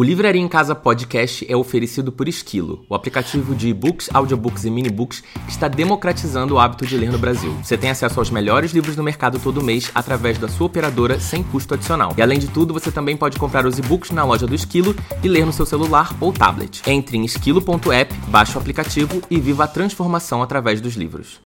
O Livraria em Casa Podcast é oferecido por Esquilo, o aplicativo de e-books, audiobooks e minibooks que está democratizando o hábito de ler no Brasil. Você tem acesso aos melhores livros do mercado todo mês através da sua operadora sem custo adicional. E além de tudo, você também pode comprar os e-books na loja do Esquilo e ler no seu celular ou tablet. Entre em esquilo.app, baixe o aplicativo e viva a transformação através dos livros.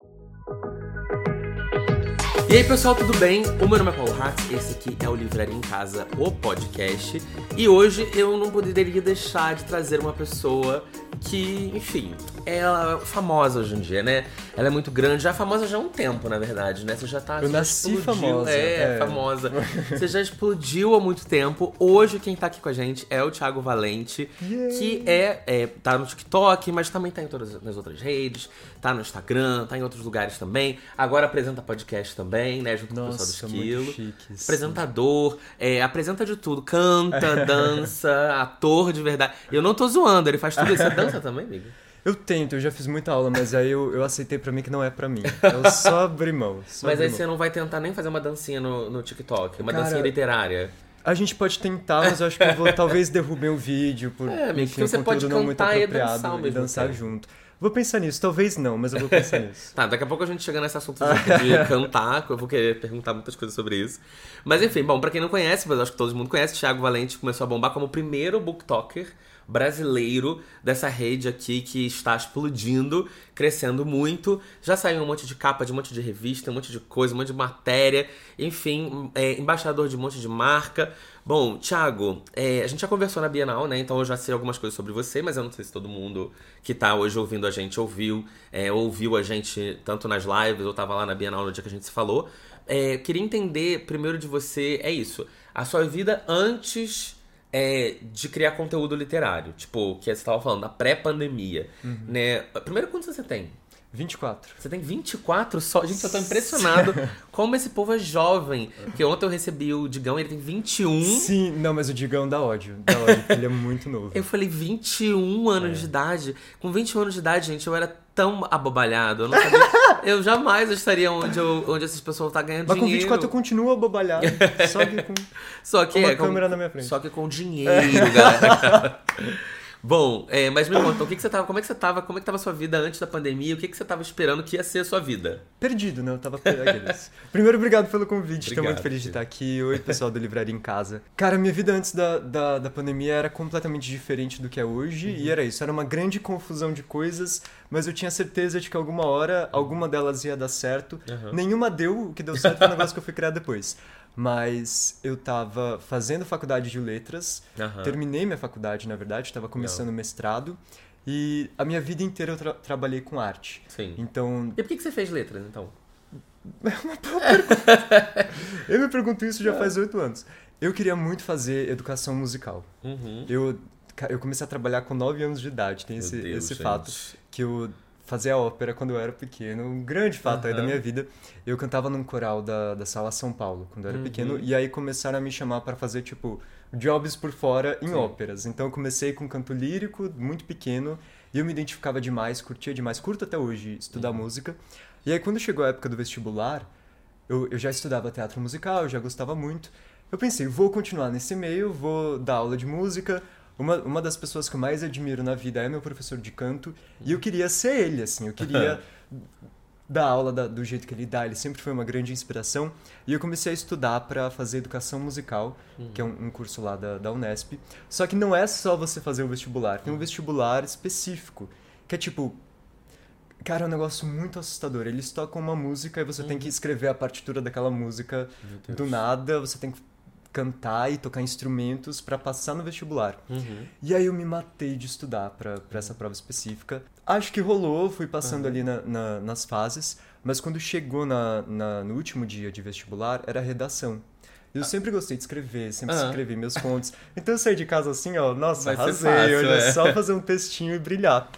E aí pessoal, tudo bem? O meu nome é Paulo Hatz, esse aqui é o Livraria em Casa, o podcast. E hoje eu não poderia deixar de trazer uma pessoa que, enfim, ela é famosa hoje em dia, né? Ela é muito grande, já é famosa já há um tempo, na verdade, né? Você já tá. Eu já nasci explodiu, famosa, É, é. famosa. Você já explodiu há muito tempo. Hoje quem tá aqui com a gente é o Thiago Valente, que é, é tá no TikTok, mas também tá em todas as outras redes, tá no Instagram, tá em outros lugares também. Agora apresenta podcast também, né? Junto com o Nossa, pessoal do muito Esquilo. chique, sim. Apresentador, é, apresenta de tudo, canta, dança, ator de verdade. Eu não tô zoando, ele faz tudo isso. Você dança também, amigo? Eu tento, eu já fiz muita aula, mas aí eu, eu aceitei pra mim que não é pra mim. Eu só abri mão. Só Mas abri aí mão. você não vai tentar nem fazer uma dancinha no, no TikTok, uma Cara, dancinha literária. A gente pode tentar, mas eu acho que eu vou talvez derrubar o vídeo por É, enfim, você um pode não muito e apropriado dançar ao e dançar tempo. junto. Vou pensar nisso, talvez não, mas eu vou pensar nisso. Tá, daqui a pouco a gente chega nesse assunto de cantar, que eu vou querer perguntar muitas coisas sobre isso. Mas enfim, bom, pra quem não conhece, mas acho que todo mundo conhece, Thiago Valente começou a bombar como o primeiro booktalker brasileiro dessa rede aqui que está explodindo, crescendo muito. Já saiu um monte de capa de um monte de revista, um monte de coisa, um monte de matéria, enfim, é, embaixador de um monte de marca. Bom, Thiago, é, a gente já conversou na Bienal, né? Então eu já sei algumas coisas sobre você, mas eu não sei se todo mundo que tá hoje ouvindo a gente ouviu, é, ouviu a gente tanto nas lives ou tava lá na Bienal no dia que a gente se falou. É, queria entender primeiro de você, é isso, a sua vida antes é, de criar conteúdo literário. Tipo, que você tava falando, da pré-pandemia, né? Primeiro, quantos você tem? 24. Você tem 24 só? Gente, eu tô impressionado como esse povo é jovem. Porque ontem eu recebi o Digão, ele tem 21. Sim, não, mas o Digão dá ódio. Dá ódio, porque ele é muito novo. Eu falei 21 anos É. de idade. Com 21 anos de idade, gente, eu era tão abobalhado. Eu não sabia. eu jamais estaria onde, eu- onde essas pessoas estão ganhando Mas com dinheiro. 24 eu continuo abobalhado. Só que com. Só que com uma é, com- câmera na minha frente. Só que com dinheiro, galera. Bom, é, mas me conta, o que, que você tava, como é que você tava, como é que tava a sua vida antes da pandemia? O que, que você tava esperando que ia ser a sua vida? Perdido, né? Eu tava perdido. Primeiro, obrigado pelo convite. Tô Obrigado, muito feliz de estar aqui. Oi, pessoal do Livraria em Casa. Cara, minha vida antes da, da, da pandemia era completamente diferente do que é hoje. Uhum. E era isso. Era uma grande confusão de coisas, mas eu tinha certeza de que alguma hora, alguma delas ia dar certo. Uhum. Nenhuma deu. O que deu certo foi um negócio que eu fui criar depois. Mas eu tava fazendo faculdade de letras. Aham. Terminei minha faculdade, na verdade. Estava começando o mestrado. E a minha vida inteira eu tra- trabalhei com arte. Sim. Então, E por que, que você fez letras, então? Eu me pergunto isso já faz oito anos. Eu queria muito fazer educação musical. Uhum. Eu, eu comecei a trabalhar com nove anos de idade, tem esse, Meu Deus, esse gente. fato. Que eu fazia ópera quando eu era pequeno, um grande fato aí da minha vida. Eu cantava num coral da, da Sala São Paulo, quando eu era Uhum. pequeno, e aí começaram a me chamar para fazer, tipo, jobs por fora em Sim. óperas. Então eu comecei com canto lírico, muito pequeno, e eu me identificava demais, curtia demais, curto até hoje estudar Uhum. música. E aí quando chegou a época do vestibular, eu, eu já estudava teatro musical, eu já gostava muito. Eu pensei, vou continuar nesse meio, vou dar aula de música. Uma, uma das pessoas que eu mais admiro na vida é meu professor de canto. E eu queria ser ele, assim. Eu queria dar aula da- do jeito que ele dá. Ele sempre foi uma grande inspiração. E eu comecei a estudar para fazer educação musical, que é um, um curso lá da, da Unesp. Só que não é só você fazer o vestibular. Tem um vestibular específico, que é tipo... Cara, é um negócio muito assustador. Eles tocam uma música e você tem que escrever a partitura daquela música do nada, você tem que cantar e tocar instrumentos pra passar no vestibular. Uhum. E aí eu me matei de estudar pra essa prova específica. Acho que rolou, fui passando Uhum. ali na- na- nas fases, mas quando chegou na, na- no último dia de vestibular, era redação. Eu sempre gostei de escrever, sempre Ah. escrevi meus contos. Então eu saí de casa assim, ó, nossa, Vai arrasei, fácil, olha é. só fazer um textinho e brilhar.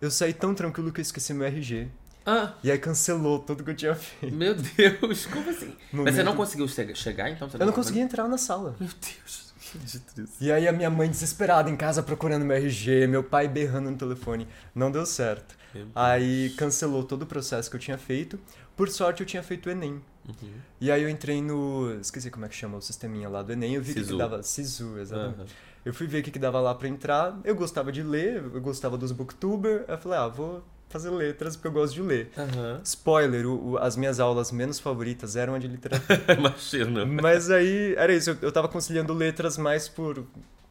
Eu saí tão tranquilo que eu esqueci meu RG. Ah, E aí cancelou tudo que eu tinha feito. meu Deus, como assim? No Mas você não conseguiu che- chegar, então? Você Eu não consegui entrar na sala. Meu Deus, que. E aí a minha mãe desesperada em casa procurando meu RG, meu pai berrando no telefone. Não deu certo. Aí cancelou todo o processo que eu tinha feito. Por sorte eu tinha feito o Enem. Uhum. E aí eu entrei no. Esqueci como é que chama o sisteminha lá do Enem. Eu vi que Sisu. dava. Sisu, exatamente. Aham. Eu fui ver o que, que dava lá pra entrar. Eu gostava de ler, eu gostava dos booktuber. Eu falei, ah, vou fazer letras porque eu gosto de ler. Aham. Spoiler, o- o- as minhas aulas menos favoritas eram a de literatura. Imagino. Mas aí, era isso, eu, eu tava conciliando letras mais por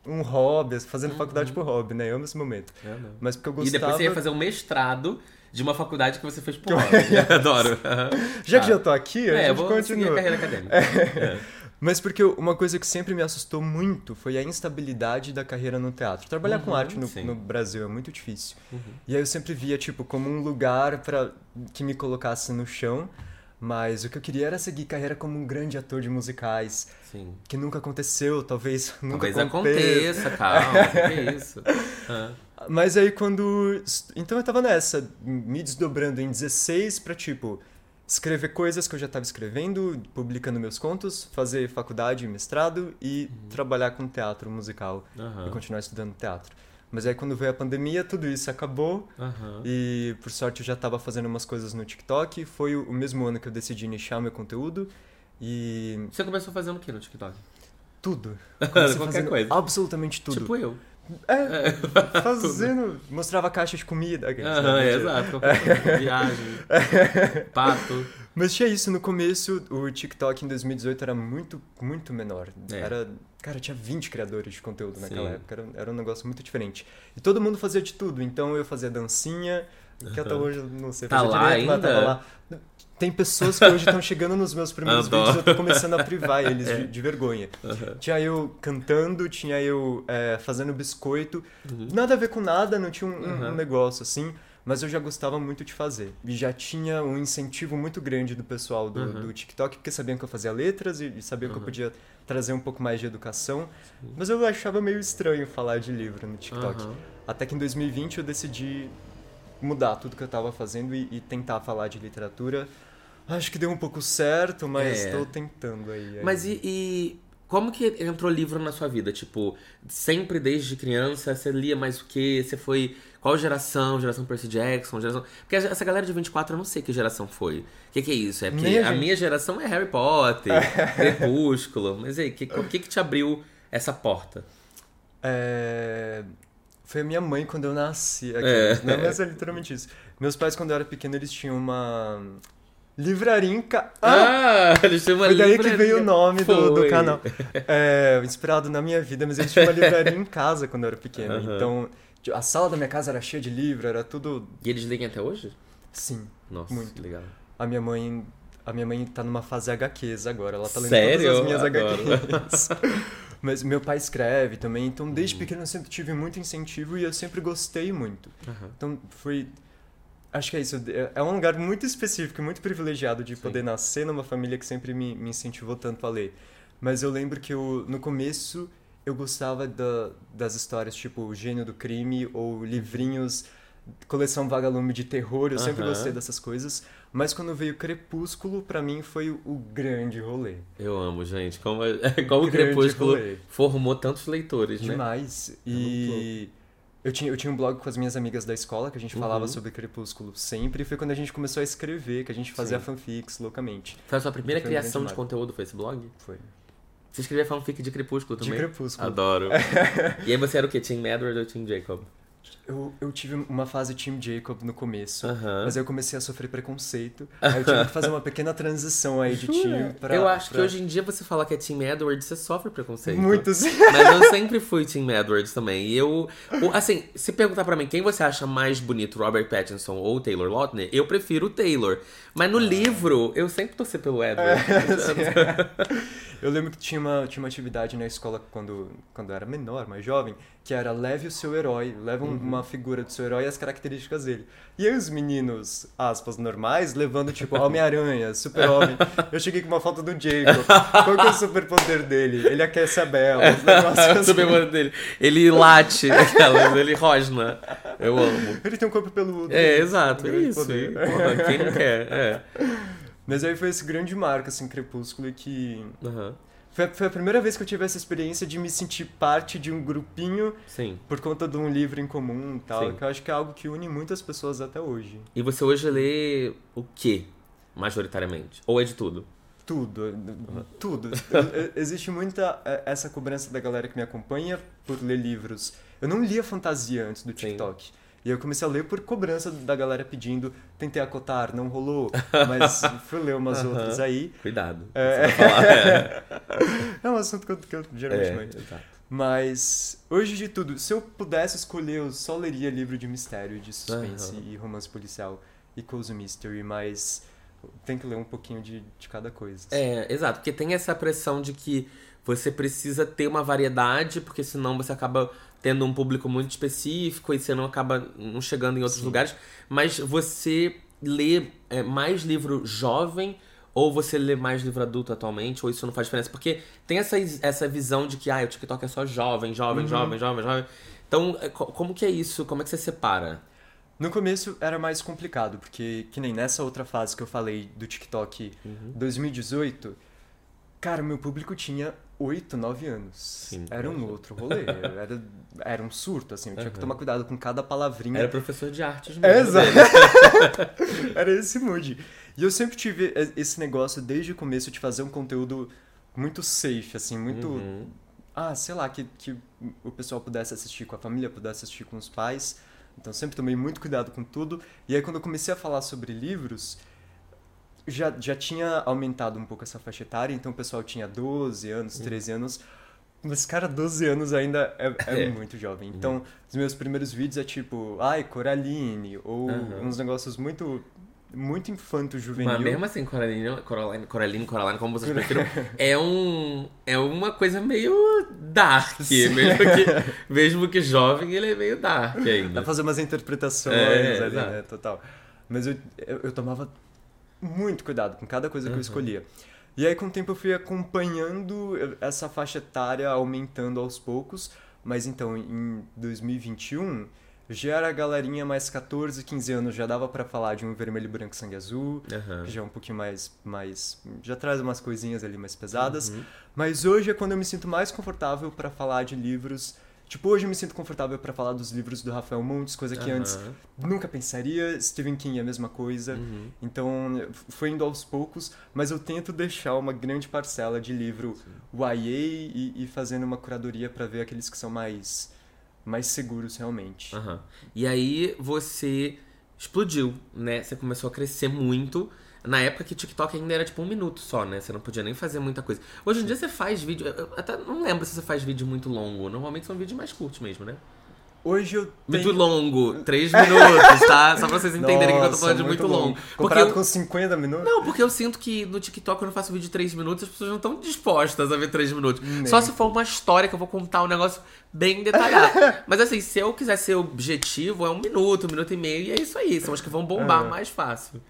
um hobby, fazendo faculdade por hobby, né? Eu amo esse momento. É. Mas porque eu E gostava... depois você ia fazer um mestrado de uma faculdade que você fez por hobby. Adoro. Aham. Já que Tá. já tô aqui, a É, eu gente vou seguir a continua. carreira acadêmica. É. Mas porque uma coisa que sempre me assustou muito foi a instabilidade da carreira no teatro. Trabalhar com Uhum, arte no, no Brasil é muito difícil. Uhum. E aí eu sempre via, tipo, como um lugar para que me colocasse no chão. Mas o que eu queria era seguir carreira como um grande ator de musicais. Sim. Que nunca aconteceu, talvez nunca Talvez aconteça. aconteça, calma. que é isso? Ah. Mas aí quando. Então eu tava nessa, me desdobrando em 16 pra tipo. Escrever coisas que eu já tava escrevendo, publicando meus contos, fazer faculdade, mestrado e trabalhar com teatro musical Aham. e continuar estudando teatro. Mas aí quando veio a pandemia, tudo isso acabou Aham. e por sorte eu já tava fazendo umas coisas no TikTok. Foi o mesmo ano que eu decidi nichar meu conteúdo e Você começou fazendo o que no TikTok? tudo. Qualquer fazendo coisa. Absolutamente tudo. Tipo eu. É, fazendo. Mostrava caixa de comida. aqueles, né? Aham, é, exato. Viagem. Pato. Mas tinha isso no começo, o TikTok em 2018 era muito, muito menor. É. Era, cara, tinha 20 criadores de conteúdo naquela Sim. época, era, era um negócio muito diferente. E todo mundo fazia de tudo, então eu fazia dancinha, que até Aham. hoje eu não sei Tá fazer lá direito, mas ainda? tava lá. Tem pessoas que hoje estão chegando nos meus primeiros Adoro. vídeos, eu tô começando a privar eles É. de, de vergonha. Aham. Tinha eu cantando, tinha eu é, fazendo biscoito. Uhum. Nada a ver com nada, não tinha um, um- um Uhum. negócio assim, mas eu já gostava muito de fazer. E já tinha um incentivo muito grande do pessoal do, Uhum. do TikTok, porque sabiam que eu fazia letras e, e sabiam que eu Uhum. podia trazer um pouco mais de educação. Mas eu achava meio estranho falar de livro no TikTok. Até que em 2020 eu decidi mudar tudo que eu tava fazendo e, e tentar falar de literatura. Acho que deu um pouco certo, mas É. tô tentando aí. Mas ainda. e, e como que entrou livro na sua vida? Tipo, sempre desde criança, você lia mais o quê? Você foi. Qual geração? Geração Percy Jackson? Geração... Porque essa galera de 24 eu não sei que geração foi. O que, que é isso? É porque Nem a gente. minha geração é Harry Potter, Crepúsculo. Mas aí, que- o que, que te abriu essa porta? É, Foi a minha mãe quando eu nasci. aqui. É. Não, mas é literalmente isso. Meus pais, quando eu era pequeno, eles tinham uma livraria em ca... Ah, eles têm uma Foi daí que veio o nome do, do canal. É, inspirado na minha vida, mas eles tinham uma livraria em casa quando eu era pequeno. Aham. Então, tipo, a sala da minha casa era cheia de livro, era tudo. E eles leem até hoje? Sim. Nossa, Muito. legal. A minha mãe. A minha mãe tá numa fase HQs agora, ela tá lendo Sério? todas as minhas. HQs. Mas meu pai escreve também, então desde Uhum. pequeno eu sempre tive muito incentivo e eu sempre gostei muito. Aham. Então foi. Acho que é isso. é- É um lugar muito específico, muito privilegiado de Sim. poder nascer numa família que sempre me, me incentivou tanto a ler. Mas eu lembro que eu, no começo eu gostava da- das histórias tipo O Gênio do Crime ou livrinhos, coleção Vagalume de terror. Eu sempre Aham. gostei dessas coisas. Mas quando veio Crepúsculo, pra mim foi o, grande rolê. Eu amo, gente. Como, como o Crepúsculo rolê. formou tantos leitores, né? Demais. É E eu tinha, eu tinha um blog com as minhas amigas da escola que a gente falava Uhum. sobre Crepúsculo sempre. E foi quando a gente começou a escrever, que a gente fazia Sim. fanfics loucamente. Foi a sua primeira criação de conteúdo, foi esse blog? Foi. Você escrevia fanfic de Crepúsculo De também? Crepúsculo. Adoro. e aí você era o quê? Team Edward ou Team Jacob? Eu, eu tive uma fase Team Jacob no começo. Aham. Mas aí eu comecei a sofrer preconceito. Aí eu tive que fazer uma pequena transição aí de time pra. eu acho que pra- hoje em dia você falar que é Team Edward, você sofre preconceito. Muito sim. Mas eu sempre fui Team Edwards também. E eu. Assim, se perguntar pra mim quem você acha mais bonito, Robert Pattinson ou Taylor Lautner, eu prefiro o Taylor. Mas no livro, eu sempre torci pelo Edward. Eu lembro que tinha uma, tinha uma atividade na escola quando, quando eu era menor, mais jovem, que era leve o seu herói, leva um- uma figura do seu herói e as características dele. E aí os meninos, aspas, normais, levando tipo Homem-Aranha, Super-Homem. Eu cheguei com uma foto do Jacob. Qual que é o superpoder dele? Ele aquece a Bela, o assim. superpoder dele. Ele late, aquelas, ele rosna. Eu amo. Ele tem um corpo peludo. É, exato, é isso. poder. Porra, quem não quer? É. Mas aí foi esse grande marco, assim, Crepúsculo, que... Aham. Foi, foi a primeira vez que eu tive essa experiência de me sentir parte de um grupinho Sim. por conta de um livro em comum e tal, Sim. que eu acho que é algo que une muitas pessoas até hoje. E você hoje lê o quê, majoritariamente? Ou é de tudo? tudo, tudo. Existe muita é, essa cobrança da galera que me acompanha por ler livros. Eu não lia fantasia antes do TikTok. Sim. E eu comecei a ler por cobrança da galera pedindo, tentei acotar, não rolou, mas fui ler umas uhum. outras aí. Cuidado. É, é. é um assunto que eu, que eu geralmente é, exato. Mas, hoje de tudo, se eu pudesse escolher, eu só leria livro de mistério, de suspense uhum. e romance policial e cozy mystery, mas tem que ler um pouquinho de, de cada coisa. Assim. É, exato, porque tem essa pressão de que você precisa ter uma variedade, porque senão você acaba tendo um público muito específico e você não acaba não chegando em outros Sim. lugares. Mas você lê é, mais livro jovem ou você lê mais livro adulto atualmente, ou isso não faz diferença? Porque tem essa, essa visão de que ah, o TikTok é só jovem, jovem, uhum. jovem, jovem, jovem. Então, é, como que é isso? Como é que você separa? No começo era mais complicado, porque que nem nessa outra fase que eu falei do TikTok uhum. 2018, cara, meu público tinha 8, 9 anos. Sim, era um outro rolê. Era, era um surto, assim. Eu tinha uhum. que tomar cuidado com cada palavrinha. Era professor de artes mesmo. Exato. era esse mood. E eu sempre tive esse negócio desde o começo de fazer um conteúdo muito safe, assim, muito. Uhum. Ah, sei lá, que, que o pessoal pudesse assistir com a família, pudesse assistir com os pais. Então sempre tomei muito cuidado com tudo. E aí quando eu comecei a falar sobre livros, já, já tinha aumentado um pouco essa faixa etária, então o pessoal tinha 12 anos, 13 uhum. anos. Mas, cara, 12 anos ainda é, é, é. muito jovem. Então, uhum. os meus primeiros vídeos é tipo, ai, Coraline, ou uhum. uns negócios muito muito infanto-juvenil. Mas mesmo assim, Coraline, Coraline, Coraline, Coraline, como vocês preferem, é um é uma coisa meio dark, mesmo que mesmo que jovem, ele é meio dark ainda. Dá pra fazer umas interpretações é, ali, né, total. Mas eu, eu, eu, tomava muito cuidado com cada coisa que eu escolhia. E aí com o tempo eu fui acompanhando essa faixa etária aumentando aos poucos, mas então em 2021 já era a galerinha mais 14, 15 anos, já dava para falar de um vermelho, branco, sangue azul, uhum. que já é um pouquinho mais, mais. já traz umas coisinhas ali mais pesadas. Uhum. Mas hoje é quando eu me sinto mais confortável para falar de livros. Tipo, hoje eu me sinto confortável para falar dos livros do Rafael Montes, coisa que uhum. antes nunca pensaria. Stephen King é a mesma coisa. Uhum. Então, foi indo aos poucos, mas eu tento deixar uma grande parcela de livro Sim. YA e, e fazendo uma curadoria para ver aqueles que são mais mais seguros realmente. Uhum. E aí você explodiu, né? Você começou a crescer muito. Na época que TikTok ainda era tipo um minuto só, né? Você não podia nem fazer muita coisa. Hoje em dia você faz vídeo. Eu até não lembro se você faz vídeo muito longo. Normalmente são vídeos mais curtos mesmo, né? Hoje eu tenho... Muito longo, 3 minutos, tá? Só pra vocês entenderem Nossa, que eu tô falando de muito, muito longo. longo. Comparado eu... com 50 minutos? Não, porque eu sinto que no TikTok, quando eu faço vídeo de 3 minutos, as pessoas não estão dispostas a ver 3 minutos. Nem. Só se for uma história que eu vou contar um negócio bem detalhado. Mas assim, se eu quiser ser objetivo, é um minuto, um minuto e meio, e é isso aí. São os que vão bombar é. mais fácil.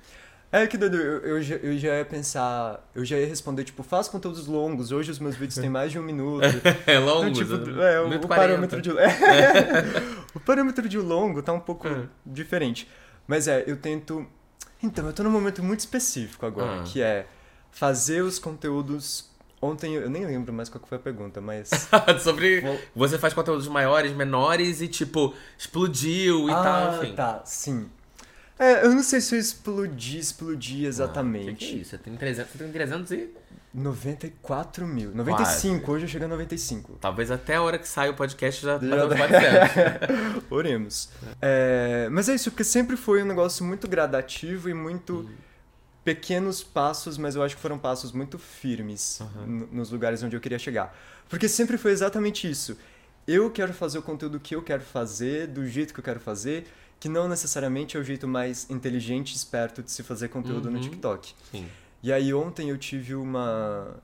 É que doido, eu, eu, já, eu já ia pensar, eu já ia responder, tipo, faz conteúdos longos, hoje os meus vídeos têm mais de um minuto. é longo? Então, tipo, é, o, o parâmetro de. o parâmetro de longo tá um pouco é. diferente. Mas é, eu tento. Então, eu tô num momento muito específico agora, ah. que é fazer os conteúdos. Ontem eu nem lembro mais qual foi a pergunta, mas. Sobre. Você faz conteúdos maiores, menores e, tipo, explodiu e ah, tal, enfim. Tá, sim. É, eu não sei se eu explodi, explodi exatamente. Ah, que, que é isso? Você tem 300, você tem 300 e... 94 mil. 95, Quase. hoje eu chego a 95. Talvez até a hora que sai o podcast já já 400. Oremos. É, mas é isso, porque sempre foi um negócio muito gradativo e muito uhum. pequenos passos, mas eu acho que foram passos muito firmes uhum. nos lugares onde eu queria chegar. Porque sempre foi exatamente isso. Eu quero fazer o conteúdo que eu quero fazer, do jeito que eu quero fazer, que não necessariamente é o jeito mais inteligente e esperto de se fazer conteúdo uhum. no TikTok. Sim. E aí ontem eu tive uma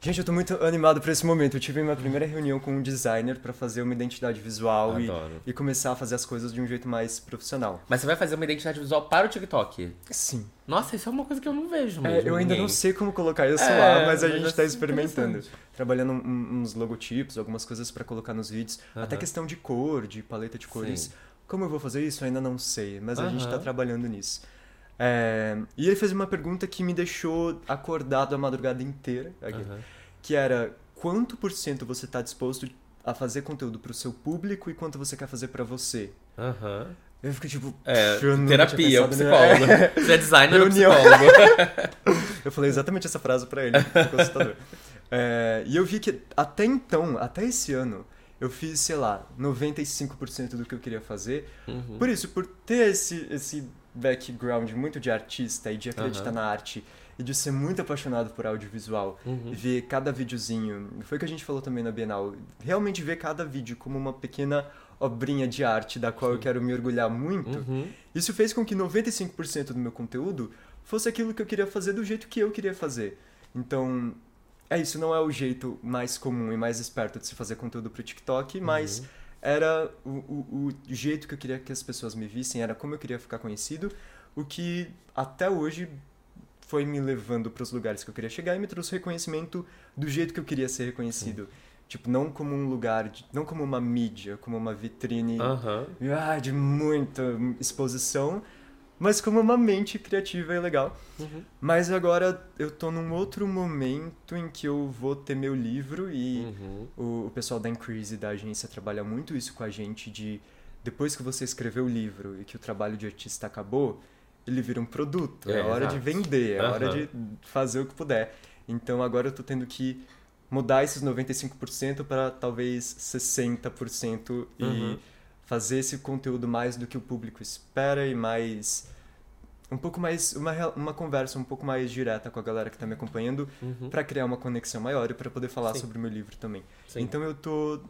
Gente, eu tô muito animado para esse momento. Eu tive minha primeira reunião com um designer para fazer uma identidade visual e, e, começar a fazer as coisas de um jeito mais profissional. Mas você vai fazer uma identidade visual para o TikTok? Sim. Nossa, isso é uma coisa que eu não vejo é, mesmo. É, eu ainda não sei como colocar isso é, lá, mas a gente está experimentando. Trabalhando uns logotipos, algumas coisas para colocar nos vídeos. Uhum. Até questão de cor, de paleta de cores. Sim. Como eu vou fazer isso? Ainda não sei, mas uhum. a gente está trabalhando nisso. É, e ele fez uma pergunta que me deixou acordado a madrugada inteira, uhum. que era quanto por cento você está disposto a fazer conteúdo para o seu público e quanto você quer fazer para você. Uhum. Eu fico tipo, É, "Pff, eu nunca terapia, tinha o psicólogo. nisso." Você é designer ou Reunião. psicólogo? Eu falei exatamente essa frase pra ele, ficou assustador. É, e eu vi que até então, até esse ano, eu fiz, sei lá, 95% do que eu queria fazer. Uhum. Por isso, por ter esse, esse background muito de artista e de acreditar Aham. na arte e de ser muito apaixonado por audiovisual, Uhum. ver cada videozinho, foi o que a gente falou também na Bienal, realmente ver cada vídeo como uma pequena obrinha de arte da qual eu quero me orgulhar muito. Uhum. Isso fez com que 95% do meu conteúdo fosse aquilo que eu queria fazer do jeito que eu queria fazer. Então, é isso, não é o jeito mais comum e mais esperto de se fazer conteúdo pro TikTok, mas era o, o, o jeito que eu queria que as pessoas me vissem, era como eu queria ficar conhecido, o que até hoje foi me levando para os lugares que eu queria chegar e me trouxe reconhecimento do jeito que eu queria ser reconhecido. Tipo, não como um lugar, de- não como uma mídia, como uma vitrine ah, de muita exposição, mas como uma mente criativa e legal. Uhum. Mas agora eu tô num outro momento em que eu vou ter meu livro e Uhum. o, o pessoal da Increase, da agência, trabalha muito isso com a gente de depois que você escreveu o livro e que o trabalho de artista acabou, ele vira um produto. É, É, hora de vender, é hora Aham. de fazer o que puder. Então agora eu tô tendo que mudar esses 95% para talvez 60% e Uhum. Fazer esse conteúdo mais do que o público espera e mais um pouco mais uma, uma conversa um pouco mais direta com a galera que está me acompanhando Uhum. para criar uma conexão maior e para poder falar Sim. sobre o meu livro também. Sim. Então eu tô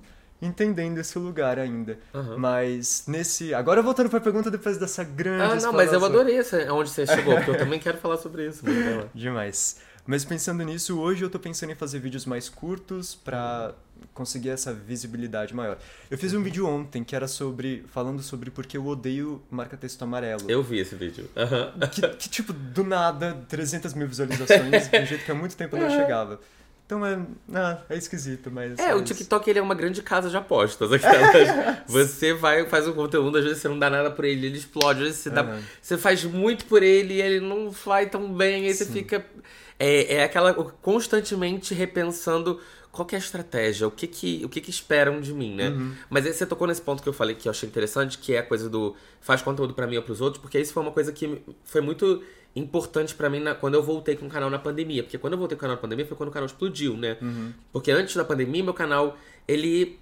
entendendo esse lugar ainda. Aham. Mas nesse, agora voltando para a pergunta depois dessa grande Ah, não, mas eu adorei essa, onde você chegou, porque eu também quero falar sobre isso. Demais. Mas pensando nisso, hoje eu tô pensando em fazer vídeos mais curtos pra conseguir essa visibilidade maior. Eu fiz um vídeo ontem que era sobre falando sobre porque eu odeio marca-texto amarelo. Eu vi esse vídeo. Aham. Que, que, tipo, do nada, 300 mil visualizações, de um jeito que há muito tempo não chegava. Então é, ah, é esquisito, mas... É, o isso. TikTok ele é uma grande casa de apostas. Aquelas. você vai, faz um conteúdo, às vezes você não dá nada por ele, ele explode, às vezes você, dá, você faz muito por ele e ele não vai tão bem, aí você Sim. fica. É, é aquela. constantemente repensando qual que é a estratégia, o que que, o que, que esperam de mim, né? Uhum. Mas aí você tocou nesse ponto que eu falei que eu achei interessante, que é a coisa do faz conteúdo pra mim ou pros outros, porque isso foi uma coisa que foi muito importante pra mim na- quando eu voltei com o canal na pandemia. Porque quando eu voltei com o canal na pandemia foi quando o canal explodiu, né? Uhum. Porque antes da pandemia, meu canal, ele.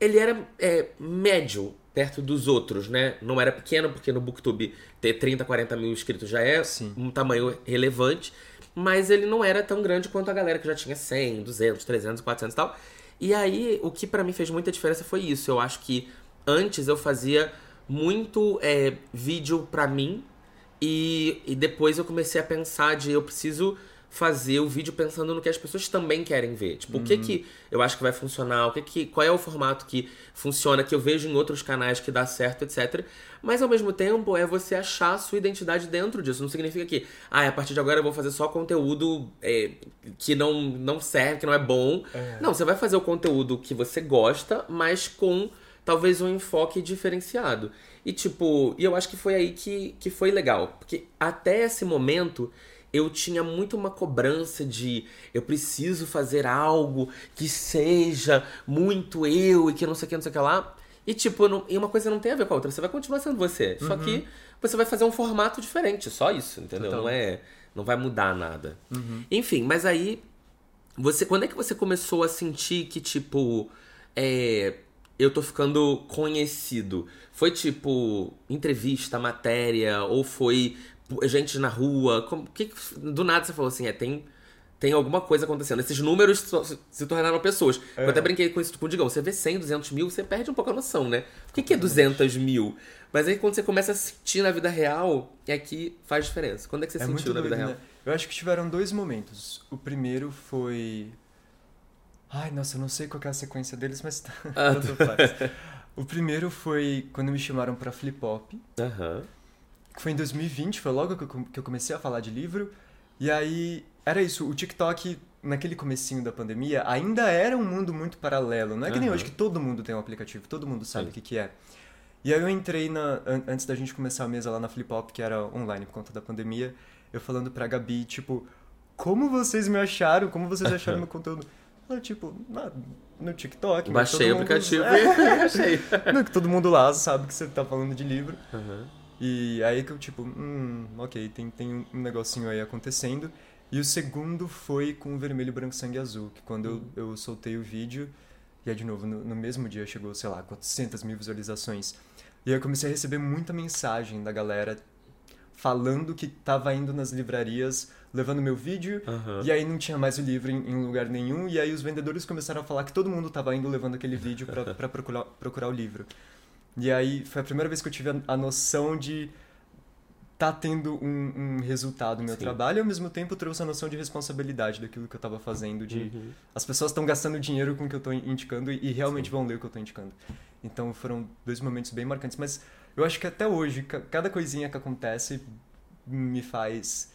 Ele era é, médio perto dos outros, né? Não era pequeno, porque no Booktube ter 30, 40 mil inscritos já é Sim. um tamanho relevante. Mas ele não era tão grande quanto a galera que já tinha 100, 200, 300, 400 e tal. E aí, o que pra mim fez muita diferença foi isso. Eu acho que antes eu fazia muito é, vídeo pra mim e, e depois eu comecei a pensar de eu preciso fazer o vídeo pensando no que as pessoas também querem ver. Tipo, o que que eu acho que vai funcionar, o que que, qual é o formato que funciona, que eu vejo em outros canais que dá certo, etc. Mas ao mesmo tempo é você achar a sua identidade dentro disso. Não significa que, ah, a partir de agora eu vou fazer só conteúdo é, que não, não serve, que não é bom. É. Não, você vai fazer o conteúdo que você gosta, mas com talvez um enfoque diferenciado. E tipo, e eu acho que foi aí que, que foi legal. Porque até esse momento eu tinha muito uma cobrança de eu preciso fazer algo que seja muito eu e que não sei o que, não sei o que lá. E tipo, não- e uma coisa não tem a ver com a outra. Você vai continuar sendo você. Só que você vai fazer um formato diferente, só isso, entendeu? Total. Não é. Não vai mudar nada. Enfim, mas aí você, quando é que você começou a sentir que, tipo, é, eu tô ficando conhecido? Foi tipo entrevista, matéria, ou foi gente na rua? Como, que, do nada você falou assim, é, tem, tem alguma coisa acontecendo. Esses números se, tornaram pessoas. Eu até brinquei com isso com o Digão. Você vê 100, 200 mil, você perde um pouco a noção, né? O que, que é 200 mil? Mas aí quando você começa a sentir na vida real, é que faz diferença. Quando é que você É sentiu na vida doido, real? né? Eu acho que tiveram dois momentos. O primeiro foi. Ai, nossa, eu não sei qual que é a sequência deles, mas tá. Ah, tanto faz. O primeiro foi quando me chamaram pra Flip Hop, Aham. Que foi em 2020, foi logo que eu, comecei a falar de livro. E aí, era isso, o TikTok, naquele comecinho da pandemia, ainda era um mundo muito paralelo. Não é que nem Aham. hoje que todo mundo tem um aplicativo, todo mundo sabe o que, que é. E aí eu entrei na, an- antes da gente começar a mesa lá na Flip Hop, que era online por conta da pandemia, eu falando pra Gabi, tipo, como vocês me acharam? Como vocês acharam meu conteúdo? Ah, tipo, na- no TikTok. Baixei o mundo- aplicativo É. e achei. Não, que todo mundo lá sabe que você tá falando de livro. Uhum. E aí que eu, tipo, hum, ok, tem, tem um negocinho aí acontecendo. E o segundo foi com o Vermelho, Branco, Sangue Azul, que quando Uhum. eu, eu soltei o vídeo, e aí de novo, no, no mesmo dia chegou, sei lá, 400 mil visualizações. E aí eu comecei a receber muita mensagem da galera falando que tava indo nas livrarias levando meu vídeo, Aham. e aí não tinha mais o livro em, em lugar nenhum, e aí os vendedores começaram a falar que todo mundo tava indo levando aquele vídeo pra procurar, procurar o livro. E aí foi a primeira vez que eu tive a, a noção de tá tendo um, um resultado no meu Sim. trabalho e ao mesmo tempo trouxe a noção de responsabilidade daquilo que eu tava fazendo, de Uhum. as pessoas estão gastando dinheiro com o que eu tô indicando e, e realmente vão ler o que eu tô indicando. Então foram dois momentos bem marcantes, mas eu acho que até hoje, ca- cada coisinha que acontece me faz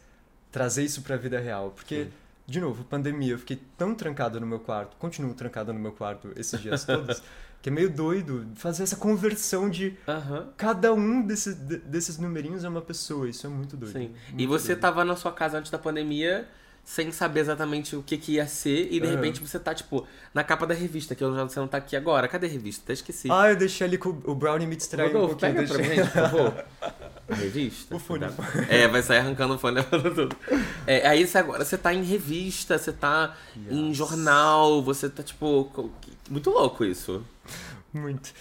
trazer isso pra vida real. Porque, Sim. De novo, pandemia, eu fiquei tão trancado no meu quarto, continuo trancado no meu quarto esses dias todos, que é meio doido fazer essa conversão de Aham. cada um desses, de- desses numerinhos é uma pessoa. Isso é muito doido. Sim. E Muito você doido. tava na sua casa antes da pandemia sem saber exatamente o que, que ia ser, e de Aham. repente você tá, tipo, na capa da revista, que eu já- você não tá aqui agora. Cadê a revista? Até esqueci. Ah, eu deixei ali com o Brownie me distrair um pouquinho. pega pra deixei- mim, por favor. A revista? O fone. Cuidado. É, vai sair arrancando o fone levando tudo. É, aí você agora você tá em revista, você tá em Yes. jornal, você tá tipo. Muito louco isso. Muito.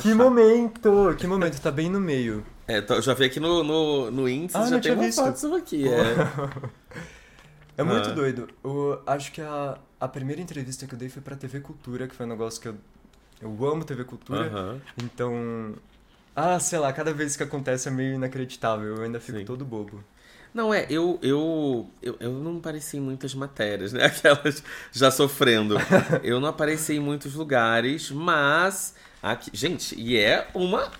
Que momento! Que momento, tá bem no meio. É, já vi aqui no, no, no índice, Ah, já tem tinha uma visto. foto aqui. É. É muito Ah. doido. Eu acho que a, a primeira entrevista que eu dei foi pra TV Cultura, que foi um negócio que eu. Eu amo TV Cultura. Então. Ah, sei lá, cada vez que acontece é meio inacreditável. Eu ainda fico Sim. todo bobo. Não, é, eu, eu, eu, eu não apareci em muitas matérias, né? Aquelas já sofrendo. Eu não apareci em muitos lugares, mas. Aqui, gente, e é uma,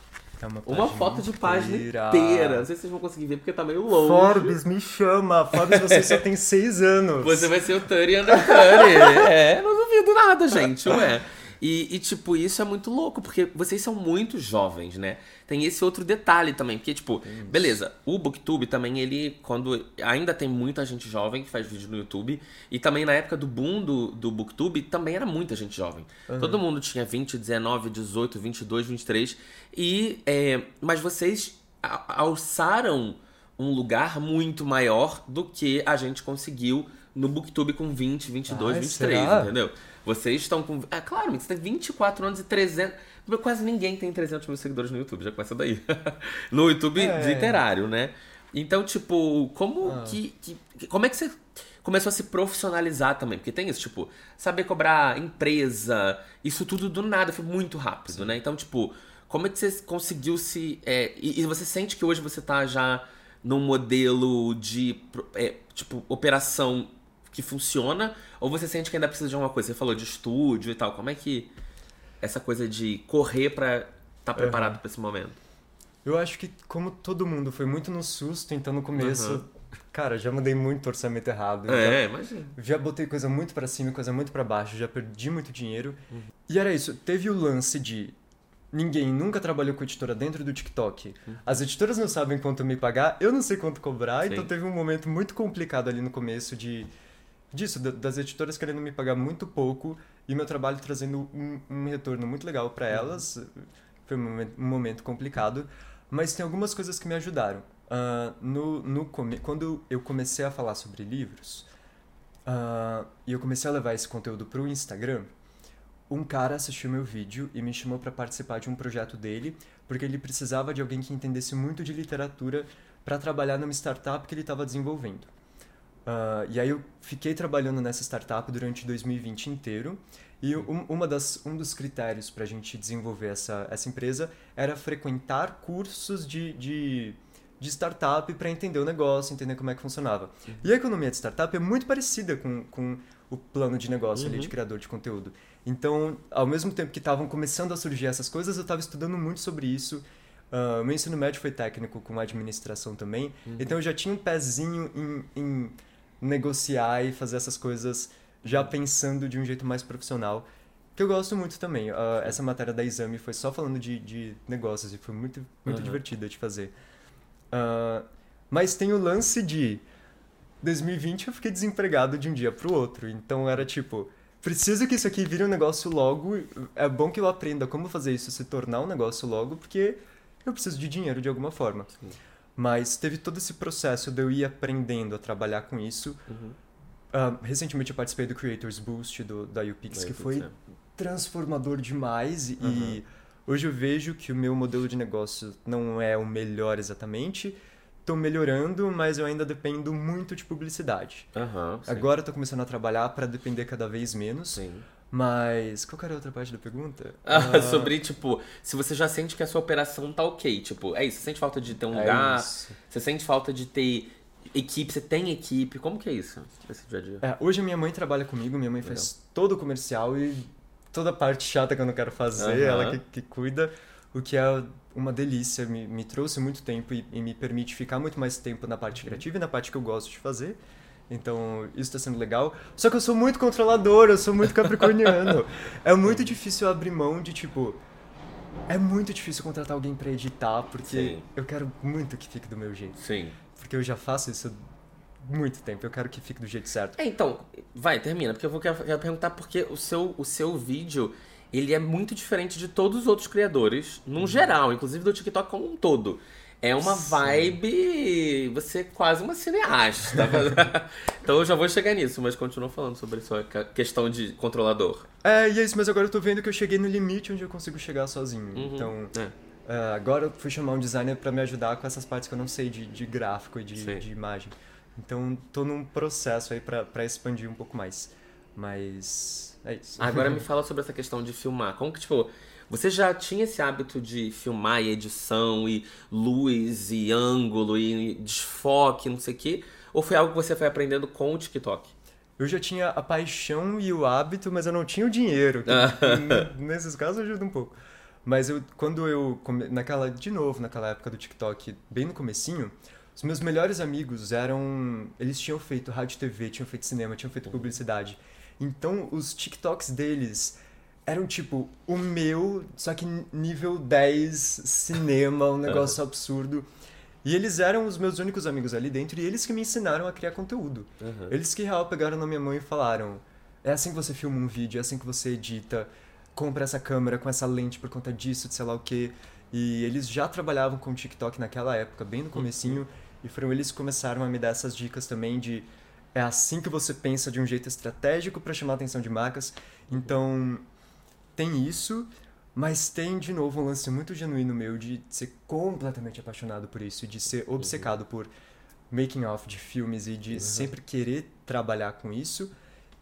É uma, uma foto de página inteira. inteira. Não sei se vocês vão conseguir ver porque tá meio longe. Forbes, me chama! Forbes, você só tem seis anos. Você vai ser o Turi under Turi. É, não duvido nada, gente, ué. E, e, tipo, isso é muito louco, porque vocês são muito jovens, né? Tem esse outro detalhe também, porque, tipo, beleza, o Booktube também, ele, quando. Ainda tem muita gente jovem que faz vídeo no YouTube, e também na época do boom do, do Booktube, também era muita gente jovem. Todo mundo tinha 20, 19, 18, 22, 23, e. É, mas vocês alçaram um lugar muito maior do que a gente conseguiu no Booktube com 20, 22, Ai, 23, será? entendeu? Vocês estão com. Ah, claro, você tem 24 anos e 300. Quase ninguém tem 300 mil seguidores no YouTube, já começa daí. no YouTube É. literário, né? Então, tipo, como Ah. que, que- Como é que você começou a se profissionalizar também? Porque tem isso, tipo, saber cobrar empresa, isso tudo do nada, foi muito rápido, né? Então, tipo, como é que você conseguiu se. é, e, e você sente que hoje você tá já num modelo de, é, tipo, operação que funciona? Ou você sente que ainda precisa de alguma coisa? Você falou de estúdio e tal. Como é que essa coisa de correr pra estar preparado pra esse momento? Eu acho que, como todo mundo, foi muito no susto, então no começo. Aham. Cara, já mandei muito orçamento errado. já- É, imagina. Já botei coisa muito pra cima e coisa muito pra baixo, já perdi muito dinheiro. E era isso, teve o lance de ninguém nunca trabalhou com editora dentro do TikTok. As editoras não sabem quanto me pagar, eu não sei quanto cobrar, Sim. então teve um momento muito complicado ali no começo de disso, da- das editoras querendo me pagar muito pouco e meu trabalho trazendo um, um retorno muito legal pra elas. Foi um momento, complicado, mas tem algumas coisas que me ajudaram. Ah, no, no. Quando eu comecei a falar sobre livros, ah, e eu comecei a levar esse conteúdo pro Instagram, um cara assistiu meu vídeo e me chamou para participar de um projeto dele, porque ele precisava de alguém que entendesse muito de literatura para trabalhar numa startup que ele estava desenvolvendo. Ah, e aí eu fiquei trabalhando nessa startup durante 2020 inteiro, e um, uma das, um dos critérios para a gente desenvolver essa, essa empresa era frequentar cursos de, de, de startup para entender o negócio, entender como é que funcionava. E a economia de startup é muito parecida com, com o plano de negócio ali de criador de conteúdo. Então, ao mesmo tempo que estavam começando a surgir essas coisas, eu estava estudando muito sobre isso. O meu ensino médio foi técnico com administração também, então eu já tinha um pezinho em, em negociar e fazer essas coisas já pensando de um jeito mais profissional, que eu gosto muito também. Ah, essa matéria da exame foi só falando de, de negócios e foi muito, muito Uhum. divertida de fazer. Ah, mas tem o lance de 2020 eu fiquei desempregado de um dia pro outro, então era tipo preciso que isso aqui vire um negócio logo. É bom que eu aprenda como fazer isso se tornar um negócio logo, porque eu preciso de dinheiro de alguma forma. Sim. Mas teve todo esse processo de eu ir aprendendo a trabalhar com isso. Uhum. Ah, recentemente eu participei do Creators Boost do, da UPix, que foi É. transformador demais. E Uhum. hoje eu vejo que o meu modelo de negócio não é o melhor exatamente. Tô melhorando, mas eu ainda dependo muito de publicidade. Sim. Agora tô começando a trabalhar para depender cada vez menos. Sim. Mas qual que era a outra parte da pergunta? Ah, Ah, sobre, tipo, se você já sente que a sua operação tá ok. Tipo, é isso, você sente falta de ter um é lugar, isso. você sente falta de ter equipe, você tem equipe, como que é isso? Esse dia a dia? É, hoje a minha mãe trabalha comigo, minha mãe faz todo o comercial e toda a parte chata que eu não quero fazer, Aham. ela que, que cuida, o que é uma delícia, me, me trouxe muito tempo e, e me permite ficar muito mais tempo na parte criativa e na parte que eu gosto de fazer. Então, isso está sendo legal. Só que eu sou muito controlador, eu sou muito capricorniano. é muito difícil abrir mão de, tipo... É muito difícil contratar alguém pra editar, porque Sim. eu quero muito que fique do meu jeito. Sim. Porque eu já faço isso há muito tempo, eu quero que fique do jeito certo. É, então, vai, termina, porque eu vou quero, quero perguntar porque o seu, o seu vídeo, ele é muito diferente de todos os outros criadores, num geral, inclusive do TikTok como um todo. É uma Sim. vibe, você é quase uma cineasta. então eu já vou chegar nisso, mas continua falando sobre a sua questão de controlador. É, e é isso, mas agora eu tô vendo que eu cheguei no limite onde eu consigo chegar sozinho. Uhum. Então, É. é, agora eu fui chamar um designer pra me ajudar com essas partes que eu não sei de, de gráfico e de, de imagem. Então, tô num processo aí pra expandir um pouco mais. Mas, é isso. Agora me fala sobre essa questão de filmar. Como que, tipo, você já tinha esse hábito de filmar e edição e luz e ângulo e desfoque, não sei o quê? Ou foi algo que você foi aprendendo com o TikTok? Eu já tinha a paixão e o hábito, mas eu não tinha o dinheiro. nesses casos ajuda um pouco. Mas eu, quando eu, naquela, de novo, naquela época do TikTok, bem no comecinho, os meus melhores amigos eram, eles tinham feito rádio e TV, tinham feito cinema, tinham feito publicidade. Então, os TikToks deles eram tipo o meu, só que nível 10 cinema, um negócio absurdo. E eles eram os meus únicos amigos ali dentro e eles que me ensinaram a criar conteúdo. Uhum. Eles que real pegaram na minha mão e falaram: é assim que você filma um vídeo, é assim que você edita, compra essa câmera com essa lente por conta disso, de sei lá o quê. E eles já trabalhavam com TikTok naquela época, bem no comecinho, e foram eles que começaram a me dar essas dicas também de é assim que você pensa de um jeito estratégico para chamar a atenção de marcas. Então, tem isso, mas tem de novo um lance muito genuíno meu de ser completamente apaixonado por isso, de ser obcecado por making off de filmes e de sempre querer trabalhar com isso.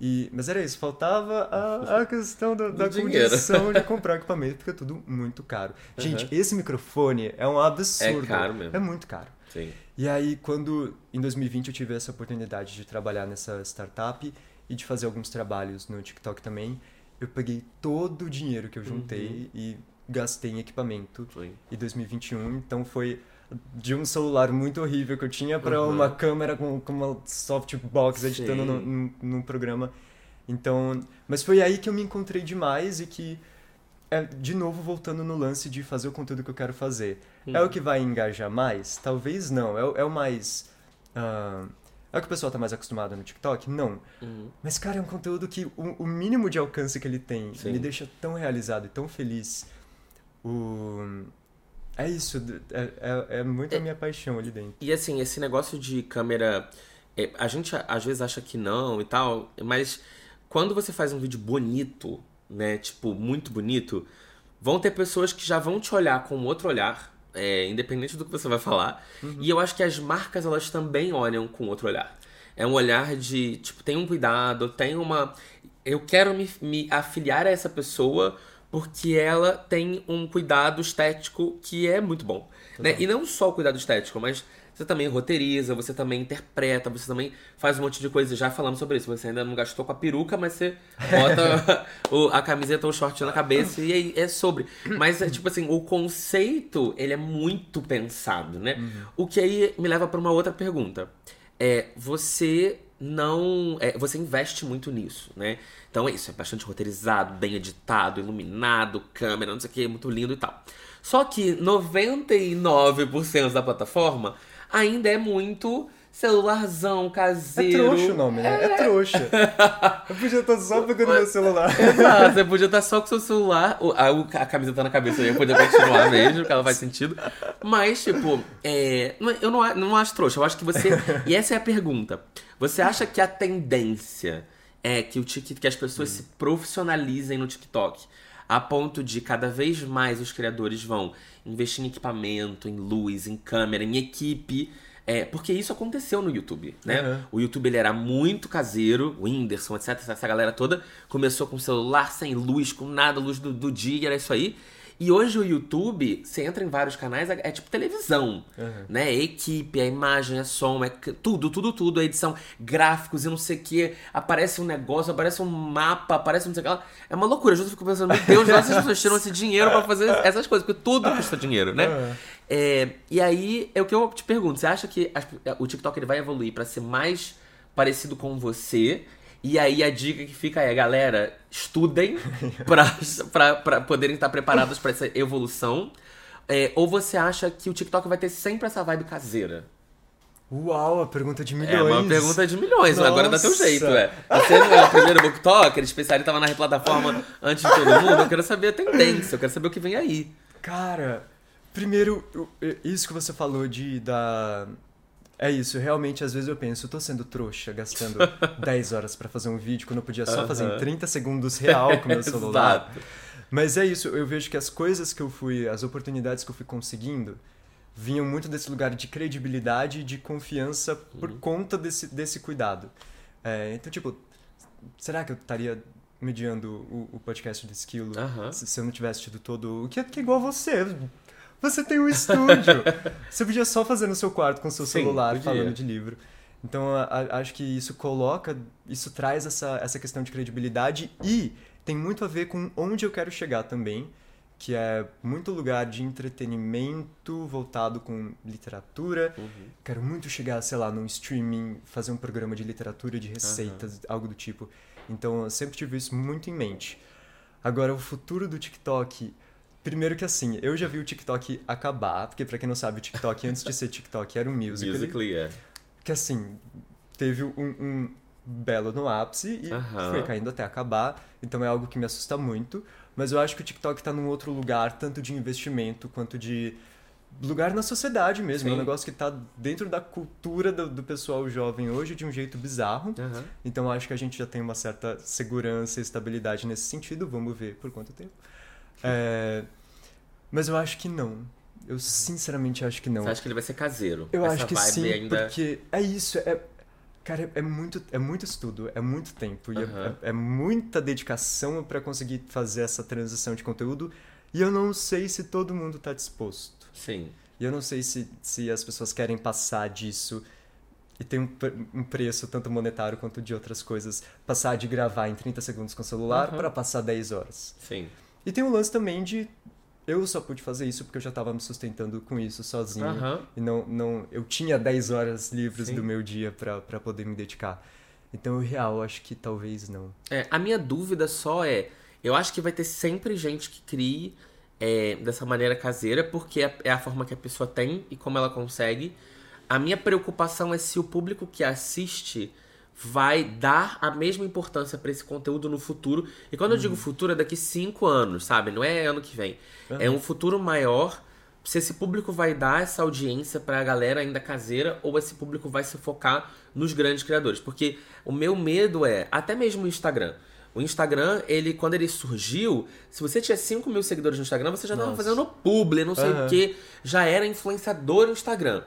E, mas era isso, faltava a, a questão da, da dinheiro. condição de comprar equipamento, porque é tudo muito caro. Gente, esse microfone é um absurdo. É caro mesmo. É muito caro. Sim. E aí, quando em 2020 eu tive essa oportunidade de trabalhar nessa startup e de fazer alguns trabalhos no TikTok também, eu peguei todo o dinheiro que eu juntei e gastei em equipamento Sim. em 2021. Então foi de um celular muito horrível que eu tinha para Uhum. uma câmera com, com uma softbox editando Sim. no, no, num programa. Então, mas foi aí que eu me encontrei demais e que é, de novo voltando no lance de fazer o conteúdo que eu quero fazer. É o que vai engajar mais? Talvez não. É, o- é o mais. ah, é o que o pessoal tá mais acostumado no TikTok? Não. Uhum. Mas, cara, é um conteúdo que o, o mínimo de alcance que ele tem Sim. me deixa tão realizado e tão feliz. O... É isso, é, é, é muito a minha paixão ali dentro. E assim, esse negócio de câmera. é, a gente às vezes acha que não e tal, mas quando você faz um vídeo bonito, né? Tipo, muito bonito, vão ter pessoas que já vão te olhar com outro olhar, é, independente do que você vai falar. E eu acho que as marcas, elas também olham com outro olhar. É um olhar de, tipo, tem um cuidado, tem uma. Eu quero me, me afiliar a essa pessoa porque ela tem um cuidado estético que é muito bom. Né? E não só o cuidado estético, mas você também roteiriza, você também interpreta, você também faz um monte de coisa. Já falamos sobre isso. Você ainda não gastou com a peruca, mas você bota o- a camiseta ou o short na cabeça e aí é sobre. Mas é tipo assim, o conceito, ele é muito pensado, né? O que aí me leva para uma outra pergunta. É, você não. é, você investe muito nisso, né? Então é isso, é bastante roteirizado, bem editado, iluminado, câmera, não sei o que, muito lindo e tal. Só que 99% da plataforma ainda é muito celularzão É caseiro. trouxa o nome, né? É trouxa. Eu podia estar só pegando meu celular. Exato, você podia estar só com seu celular, a, a camisa tá na cabeça aí, eu podia continuar mesmo, que ela faz sentido. Mas, tipo, é, é- eu não, não acho trouxa, eu acho que você. E essa é a pergunta. Você acha que a tendência é que, o Tik- que as pessoas se profissionalizem no TikTok? A ponto de cada vez mais os criadores vão investir em equipamento, em luz, em câmera, em equipe. É, porque isso aconteceu no YouTube, né? Uhum. O YouTube ele era muito caseiro, o Whindersson, etc. Essa galera toda começou com celular, sem luz, com nada, luz do, do dia, era isso aí. E hoje o YouTube, você entra em vários canais, é, é tipo televisão, Uhum. né? É equipe, é imagem, é som, é tudo, tudo, tudo, é edição, gráficos e não sei o que. Aparece um negócio, aparece um mapa, aparece não sei o que lá. É uma loucura. Eu fico pensando, meu Deus, essas pessoas tiram esse dinheiro pra fazer essas coisas, porque tudo custa dinheiro, né? Uhum. É, e aí, é o que eu te pergunto. Você acha que o TikTok ele vai evoluir pra ser mais parecido com você? E aí a dica que fica é, galera, estudem pra poderem estar preparados pra essa evolução. É, ou você acha que o TikTok vai ter sempre essa vibe caseira? Uau, a pergunta de milhões. É uma pergunta de milhões, agora dá teu jeito, é. Você não é o primeiro booktalker, especialista tava na plataforma antes de todo mundo, eu quero saber a tendência, eu quero saber o que vem aí. Cara, primeiro, isso que você falou de da. É isso, realmente às vezes eu penso, eu tô sendo trouxa, gastando 10 horas pra fazer um vídeo quando eu podia só fazer em Aham. 30 segundos real com meu celular. Exato. Mas é isso, eu vejo que as coisas que eu fui, as oportunidades que eu fui conseguindo, vinham muito desse lugar de credibilidade e de confiança por conta desse, desse cuidado. É, então, tipo, será que eu estaria mediando o, o podcast do Esquilo Aham. se, se eu não tivesse tido todo. Que, é- que é igual você. Você tem um estúdio. você podia só fazer no seu quarto com seu Sim, celular podia. falando de livro. Então, a- a- acho que isso coloca, isso traz essa, essa questão de credibilidade e tem muito a ver com onde eu quero chegar também, que é muito lugar de entretenimento voltado com literatura. Uhum. Quero muito chegar, sei lá, num streaming, fazer um programa de literatura, de receitas, algo do tipo. Então, eu sempre tive isso muito em mente. Agora, o futuro do TikTok. Primeiro que assim, eu já vi o TikTok acabar, porque pra quem não sabe, o TikTok antes de ser TikTok era um musical. Musically, é. Que assim, teve um, um belo no ápice e foi caindo até acabar. Então é algo que me assusta muito. Mas eu acho que o TikTok tá num outro lugar, tanto de investimento quanto de lugar na sociedade mesmo. É um Sim. negócio que tá dentro da cultura do, do pessoal jovem hoje de um jeito bizarro. Então acho que a gente já tem uma certa segurança e estabilidade nesse sentido. Vamos ver por quanto tempo. É, Mas eu acho que não. Eu sinceramente acho que não. Você acha que ele vai ser caseiro? Eu Essa acho que sim, ainda... porque é isso, é cara, é muito é muito estudo, é muito tempo e é- é, muita dedicação pra conseguir fazer essa transição de conteúdo e eu não sei se todo mundo tá disposto. Sim. E eu não sei se, se as pessoas querem passar disso e tem um, um preço tanto monetário quanto de outras coisas, passar de gravar em 30 segundos com o celular Aham. pra passar 10 horas. Sim. E tem o lance também de eu só pude fazer isso porque eu já tava me sustentando com isso sozinho. Aham. E não, não, eu tinha 10 horas livres Sim. do meu dia pra pra poder me dedicar. Então, eu real, acho que talvez não. É, a minha dúvida só é, eu acho que vai ter sempre gente que crie é, dessa maneira caseira, porque é, é a forma que a pessoa tem e como ela consegue. A minha preocupação é se o público que assiste vai dar a mesma importância pra esse conteúdo no futuro. E quando eu digo futuro, é daqui cinco anos, sabe? Não é ano que vem. É um futuro maior. Se esse público vai dar essa audiência pra galera ainda caseira ou esse público vai se focar nos grandes criadores. Porque o meu medo é, até mesmo o Instagram. O Instagram, ele, quando ele surgiu, se você tinha 5 mil seguidores no Instagram, você já tava Nossa. fazendo publi, não sei Aham. o que, já era influenciador no Instagram.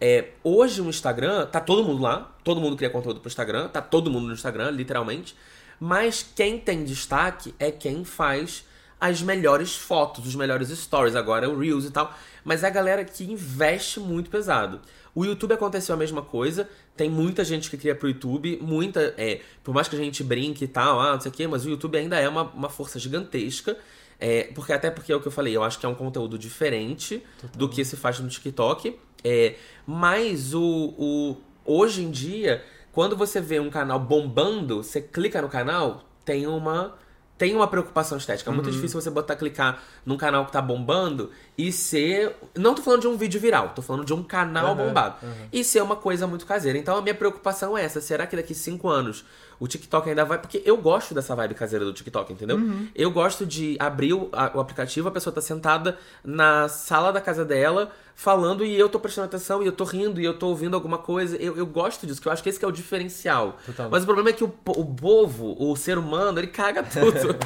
É, hoje o Instagram, tá todo mundo lá, todo mundo cria conteúdo pro Instagram, tá todo mundo no Instagram, literalmente. Mas quem tem destaque é quem faz as melhores fotos, os melhores stories, agora o Reels e tal. Mas é a galera que investe muito pesado. O YouTube aconteceu a mesma coisa. Tem muita gente que cria pro YouTube, muita. É, por mais que a gente brinque e tal, ah, não sei o quê, mas o YouTube ainda é uma, uma força gigantesca. É, porque até porque é o que eu falei, eu acho que é um conteúdo diferente do que se faz no TikTok. É, mas o, o hoje em dia, quando você vê um canal bombando, você clica no canal, tem uma tem uma preocupação estética. É muito difícil você botar, clicar num canal que tá bombando e ser. Não tô falando de um vídeo viral, tô falando de um canal Aham, bombado. aham. E ser uma coisa muito caseira. Então a minha preocupação é essa. Será que daqui cinco anos o TikTok ainda vai. Porque eu gosto dessa vibe caseira do TikTok, entendeu? Eu gosto de abrir o, a- o aplicativo, a pessoa tá sentada na sala da casa dela. Falando e eu tô prestando atenção, e eu tô rindo, e eu tô ouvindo alguma coisa. Eu, eu gosto disso, que eu acho que esse que é o diferencial. Mas o problema é que o, o povo, o ser humano, ele caga tudo.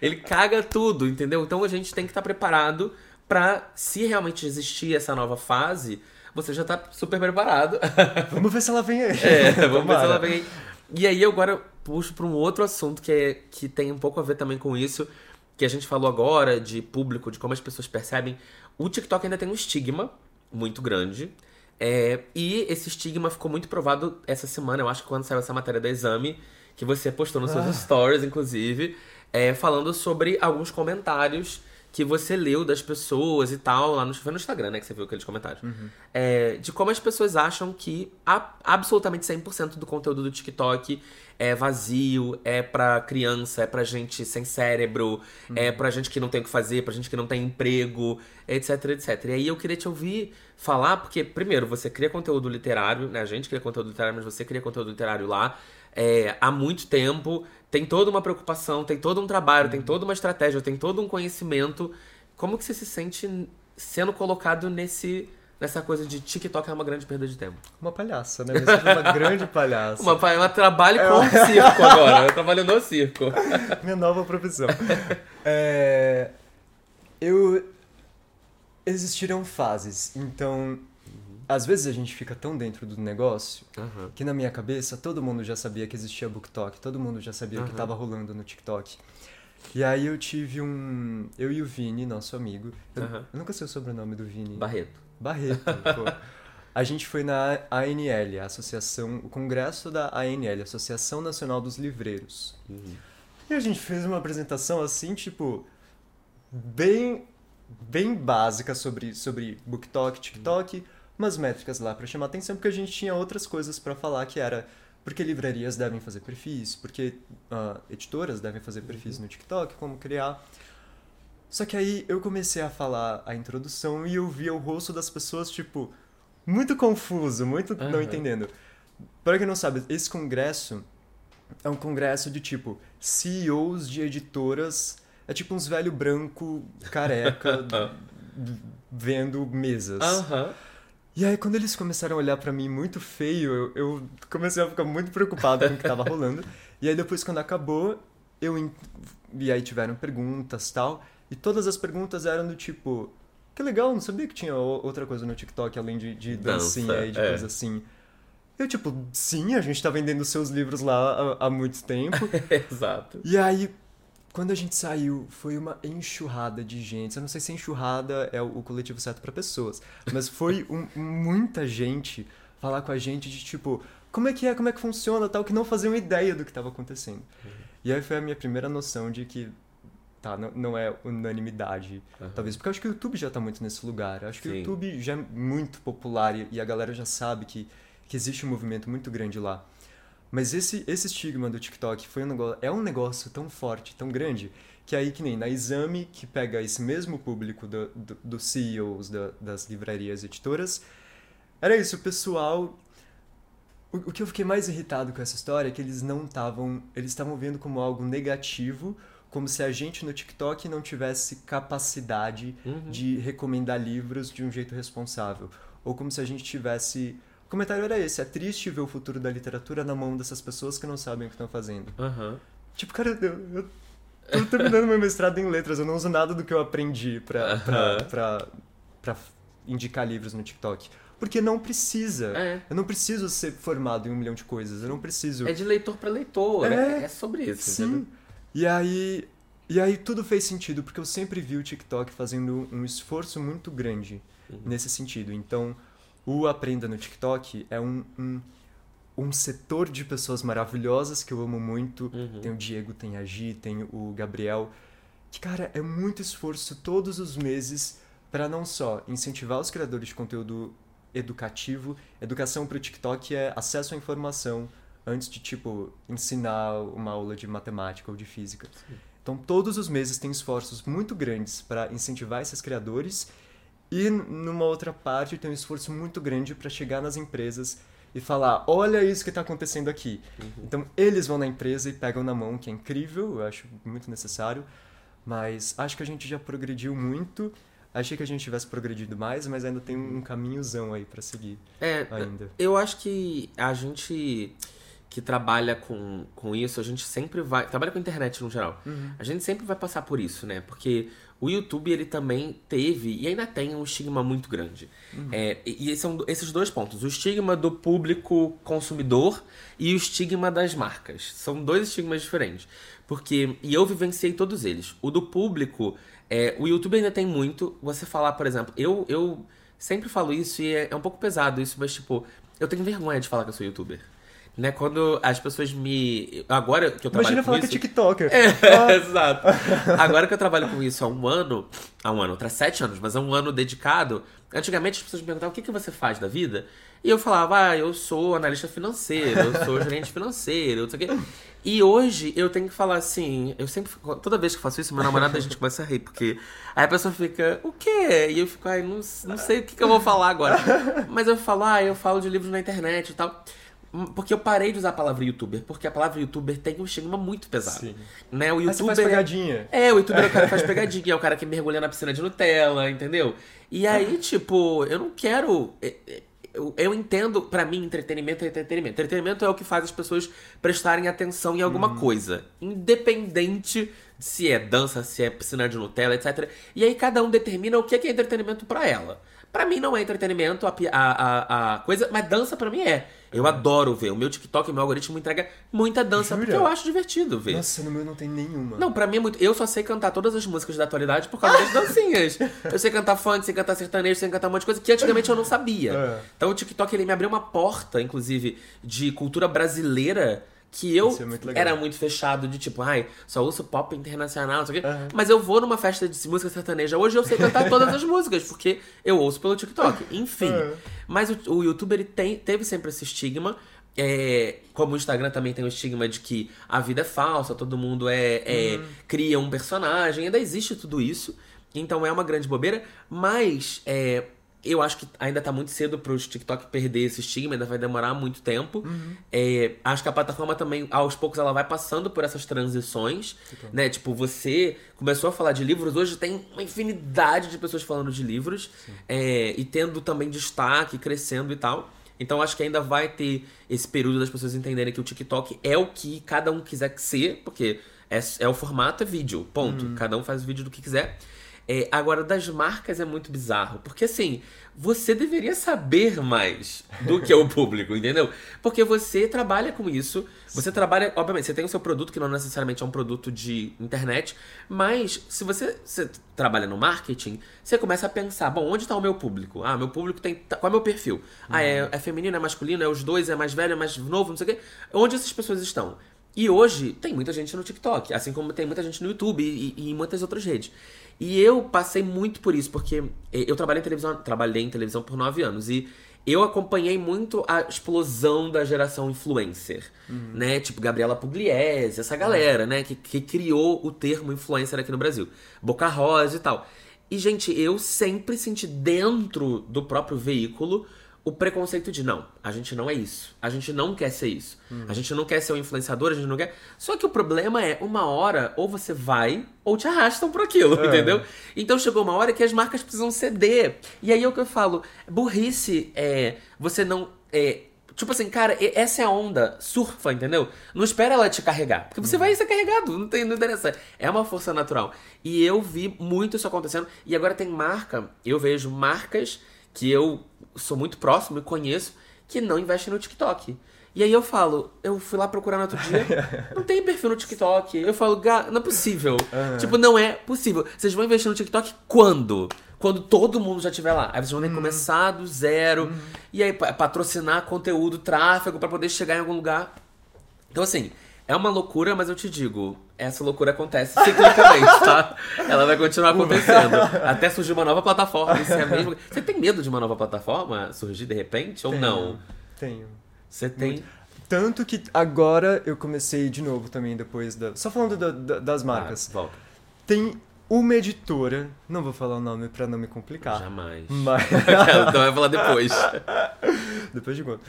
ele caga tudo, entendeu? Então a gente tem que estar preparado pra, se realmente existir essa nova fase, você já tá super preparado. Vamos ver se ela vem aí. é, vamos ver se Tomara. ela vem aí. E aí eu agora puxo pra um outro assunto que, é, que tem um pouco a ver também com isso, que a gente falou agora, de público, de como as pessoas percebem. O TikTok ainda tem um estigma muito grande. É, e esse estigma ficou muito provado essa semana, eu acho que quando saiu essa matéria da Exame, que você postou nos seus Ah. stories, inclusive, é, falando sobre alguns comentários que você leu das pessoas e tal, lá no, foi no Instagram, né, que você viu aqueles comentários. É, de como as pessoas acham que a- absolutamente 100% do conteúdo do TikTok é vazio, é pra criança, é pra gente sem cérebro, é pra gente que não tem o que fazer, pra gente que não tem emprego, etc, etc. E aí eu queria te ouvir falar, porque, primeiro, você cria conteúdo literário, né? A gente cria conteúdo literário, mas você cria conteúdo literário lá é, há muito tempo, tem toda uma preocupação, tem todo um trabalho, tem toda uma estratégia, tem todo um conhecimento. Como que você se sente sendo colocado nesse nessa coisa de TikTok é uma grande perda de tempo? Uma palhaça, né? Uma grande palhaça. Uma, uma trabalho com o circo agora, eu trabalho no circo. Minha nova profissão. É, eu. Existiram fases, então. Às vezes a gente fica tão dentro do negócio Aham. que na minha cabeça todo mundo já sabia que existia BookTok, todo mundo já sabia o que Aham. tava rolando no TikTok. E aí eu tive um. Eu e o Vini, nosso amigo. Eu, Aham. eu nunca sei o sobrenome do Vini. Barreto. Barreto, pô. A gente foi na ANL, a associação, o congresso da ANL, Associação Nacional dos Livreiros. E a gente fez uma apresentação assim, tipo, bem bem básica sobre sobre BookTok, TikTok, umas métricas lá pra chamar atenção, porque a gente tinha outras coisas pra falar que era porque livrarias devem fazer perfis, porque ah, editoras devem fazer perfis no TikTok, como criar. Só que aí eu comecei a falar a introdução e eu via o rosto das pessoas, tipo, muito confuso, muito não Aham. entendendo. Para quem não sabe, esse congresso é um congresso de tipo CEOs de editoras, é tipo uns velho branco careca vendo mesas. Aham. E aí quando eles começaram a olhar pra mim muito feio, eu, eu comecei a ficar muito preocupado com o que tava rolando. E aí depois quando acabou, eu e aí tiveram perguntas, tal, e todas as perguntas eram do tipo, que legal, não sabia que tinha outra coisa no TikTok além de, de Dança, dancinha e de é. coisa assim. Eu tipo, sim, a gente tá vendendo seus livros lá há, há muito tempo. Exato. E aí, quando a gente saiu, foi uma enxurrada de gente. Eu não sei se enxurrada é o coletivo certo pra pessoas, mas foi um- muita gente falar com a gente de tipo, como é que é, como é que funciona, tal, que não faziam ideia do que estava acontecendo. E aí foi a minha primeira noção de que tá, não, não é unanimidade, Aham. talvez, porque eu acho que o YouTube já tá muito nesse lugar. Eu acho que o Sim. YouTube já é muito popular e, e a galera já sabe que, que existe um movimento muito grande lá. Mas esse, esse estigma do TikTok foi um negócio, é um negócio tão forte, tão grande, que aí que nem na Exame, que pega esse mesmo público do, do, dos CEOs da- das livrarias e editoras, era isso, o pessoal... O, o que eu fiquei mais irritado com essa história é que eles não estavam... Eles estavam vendo como algo negativo, como se a gente no TikTok não tivesse capacidade Uhum. de recomendar livros de um jeito responsável. Ou como se a gente tivesse... O comentário era esse, é triste ver o futuro da literatura na mão dessas pessoas que não sabem o que estão fazendo. Aham. Tipo, cara, eu, eu tô terminando meu mestrado em letras, eu não uso nada do que eu aprendi pra, pra, Aham. pra, pra indicar livros no TikTok. Porque não precisa. É. Eu não preciso ser formado em um milhão de coisas, eu não preciso... É de leitor pra leitor. É, É, é sobre isso, Sim. entendeu? E aí, e aí tudo fez sentido, porque eu sempre vi o TikTok fazendo um esforço muito grande Uhum. nesse sentido. Então, o Aprenda no TikTok é um, um, um setor de pessoas maravilhosas que eu amo muito. Uhum. Tem o Diego, tem a Gi, tem o Gabriel. Que, cara, é muito esforço todos os meses para não só incentivar os criadores de conteúdo educativo. Educação para o TikTok é acesso à informação antes de, tipo, ensinar uma aula de matemática ou de física. Então, todos os meses tem esforços muito grandes para incentivar esses criadores e numa outra parte tem um esforço muito grande para chegar nas empresas e falar: olha isso que está acontecendo aqui. Uhum. Então, eles vão na empresa e pegam na mão, que é incrível, eu acho muito necessário. Mas acho que a gente já progrediu muito. Achei que a gente tivesse progredido mais, mas ainda tem um caminhozão aí para seguir. É, ainda. eu acho que a gente que trabalha com, com isso, a gente sempre vai. Trabalha com internet no geral. Uhum. A gente sempre vai passar por isso, né? Porque o YouTube, ele também teve e ainda tem um estigma muito grande. Uhum. É, e, são esses dois pontos: o estigma do público consumidor e o estigma das marcas. São dois estigmas diferentes. Porque. E eu vivenciei todos eles. O do público, é, o YouTube ainda tem muito. Você falar, por exemplo, eu, eu sempre falo isso e é, é um pouco pesado isso, mas tipo, eu tenho vergonha de falar que eu sou youtuber. Né, quando as pessoas me. Agora que eu trabalho Imagina com falar isso... que é TikToker. É, ah. exato. Agora que eu trabalho com isso há um ano. Há um ano, traz sete anos, mas é um ano dedicado. Antigamente as pessoas me perguntavam o que, que você faz da vida. E eu falava, ah, eu sou analista financeiro, eu sou gerente financeiro, não sei o quê. E hoje eu tenho que falar assim, eu sempre, toda vez que faço isso, meu namorado a gente começa a rir, porque aí a pessoa fica, o quê? E eu fico, ai, não, não sei o que, que eu vou falar agora. Mas eu falo, ah, eu falo de livros na internet e tal. Porque eu parei de usar a palavra youtuber, porque a palavra youtuber tem um estigma muito pesado. Sim. Né? O youtuber. Faz pegadinha. É, o youtuber é o cara que faz pegadinha, é o cara que mergulha na piscina de Nutella, entendeu? E aí, tipo, eu não quero. É, é, eu, eu entendo, para mim, entretenimento é entretenimento. Entretenimento é o que faz as pessoas prestarem atenção em alguma uhum. coisa. Independente se é dança, se é piscina de Nutella, etc. E aí cada um determina o que é entretenimento para ela. Para mim não é entretenimento a, a, a, coisa, mas dança para mim é. Eu adoro ver. O meu TikTok, o meu algoritmo entrega muita dança, Jura? porque eu acho divertido ver. Nossa, no meu não tem nenhuma. Não, pra mim é muito. Eu só sei cantar todas as músicas da atualidade por causa das dancinhas. Eu sei cantar funk, sei cantar sertanejo, sei cantar um monte de coisa que antigamente eu não sabia. É. Então o TikTok ele me abriu uma porta, inclusive, de cultura brasileira que eu é era muito fechado de tipo, ai, só ouço pop internacional, não sei o quê. Uhum. Mas eu vou numa festa de música sertaneja. Hoje eu sei cantar todas as músicas, porque eu ouço pelo TikTok. Enfim. Uhum. Mas o, o YouTube ele tem, teve sempre esse estigma. É, como o Instagram também tem o estigma de que a vida é falsa, todo mundo é, é uhum. cria um personagem, ainda existe tudo isso. Então é uma grande bobeira, mas é, eu acho que ainda tá muito cedo pro TikTok perder esse estigma, ainda vai demorar muito tempo. Uhum. É, acho que a plataforma também, aos poucos, ela vai passando por essas transições, né? Tipo, você começou a falar de livros, hoje tem uma infinidade de pessoas falando de livros é, e tendo também destaque, crescendo e tal. Então acho que ainda vai ter esse período das pessoas entenderem que o TikTok é o que cada um quiser ser, porque é, é o formato, é vídeo, ponto. Uhum. Cada um faz o vídeo do que quiser. É, agora, das marcas é muito bizarro. Porque assim, você deveria saber mais do que é o público, entendeu? Porque você trabalha com isso. Você trabalha, obviamente, você tem o seu produto, que não necessariamente é um produto de internet, mas se você, você trabalha no marketing, você começa a pensar: bom, onde está o meu público? Ah, meu público tem. Qual é o meu perfil? Ah, é, é feminino, é masculino, é os dois, é mais velho, é mais novo, não sei o quê. Onde essas pessoas estão? E hoje tem muita gente no TikTok, assim como tem muita gente no YouTube e, e em muitas outras redes. E eu passei muito por isso, porque eh, eu trabalhei em televisão, trabalhei em televisão por nove anos e eu acompanhei muito a explosão da geração influencer, uhum. né? Tipo Gabriela Pugliese, essa galera, uhum. né? Que, que criou o termo influencer aqui no Brasil. Boca Rosa e tal. E, gente, eu sempre senti dentro do próprio veículo o preconceito de não, a gente não é isso. A gente não quer ser isso. Hum. A gente não quer ser um influenciador, a gente não quer. Só que o problema é, uma hora, ou você vai, ou te arrastam por aquilo, é. entendeu? Então chegou uma hora que as marcas precisam ceder. E aí é o que eu falo, burrice é você não. É, Tipo assim, cara, essa é a onda, surfa, entendeu? Não espera ela te carregar. Porque você uhum. vai ser carregado, não, tem, não interessa. É uma força natural. E eu vi muito isso acontecendo. E agora tem marca, eu vejo marcas que eu sou muito próximo e conheço que não investem no TikTok. E aí eu falo, eu fui lá procurar no outro dia, não tem perfil no TikTok. Eu falo, não é possível. Uhum. Tipo, não é possível. Vocês vão investir no TikTok quando? Quando todo mundo já estiver lá. Aí vocês vão ter que uhum. começar do zero. Uhum. E aí patrocinar conteúdo, tráfego para poder chegar em algum lugar. Então assim, é uma loucura, mas eu te digo, essa loucura acontece ciclicamente, tá? Ela vai continuar acontecendo. Até surgir uma nova plataforma. Isso é mesmo... Você tem medo de uma nova plataforma surgir de repente ou tenho, não? Tenho. Você tem. Tanto que agora eu comecei de novo também depois da. Só falando da- da- das marcas. Ah, volta. Tem uma editora, não vou falar o nome pra não me complicar. Jamais. Mas. então vai falar depois. Depois de conta.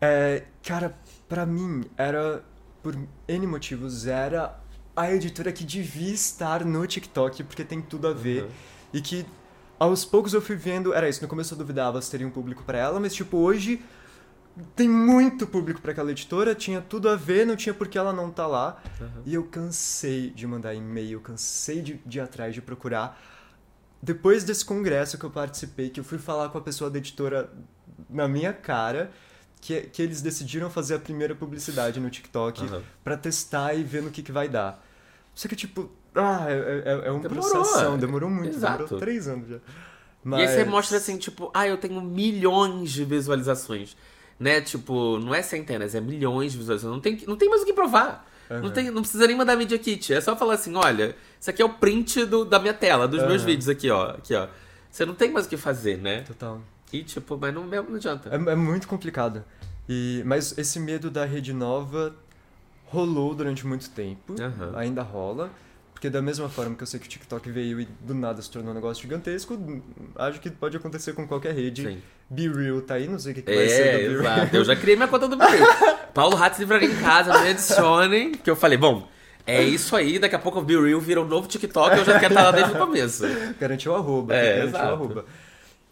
É, cara, pra mim, era. Por N motivos, era a editora que devia estar no TikTok, porque tem tudo a ver. Uhum. E que aos poucos eu fui vendo. Era isso, no começo eu duvidava se teria um público pra ela, mas tipo, hoje tem muito público pra aquela editora, tinha tudo a ver, não tinha por que ela não tá lá. Uhum. E eu cansei de mandar e-mail, cansei de, de ir atrás, de procurar. Depois desse congresso que eu participei, que eu fui falar com a pessoa da editora na minha cara, que, que eles decidiram fazer a primeira publicidade no TikTok Aham. pra testar e ver no que, que vai dar. Só que, tipo, ah, é, é, é um Demorou, processão, é. demorou muito, Exato. demorou três anos já. E aí você mostra assim, tipo, ah, eu tenho milhões de visualizações. Né? Tipo, não é centenas, é milhões de visualizações. Não tem, não tem mais o que provar. Não, Aham. tem, não precisa nem mandar Media Kit. É só falar assim, olha, isso aqui é o print do, da minha tela, dos meus Aham. vídeos aqui, ó. Aqui, ó. Você não tem mais o que fazer, né? Total. E tipo, mas não, não adianta. É, é muito complicado. E, mas esse medo da rede nova rolou durante muito tempo, Aham. ainda rola. Porque da mesma forma que eu sei que o TikTok veio e do nada se tornou um negócio gigantesco, acho que pode acontecer com qualquer rede. Sim. Be Real tá aí, não sei o que, que vai ser É, do Be Real. Eu já criei minha conta do Brasil. Paulo Ratz livraria em casa, me adicionem. Que eu falei, bom, é isso aí, daqui a pouco o Be Real vira um novo TikTok, eu já quero estar lá desde o começo. Garantiu o arroba. É, garantiu o arroba.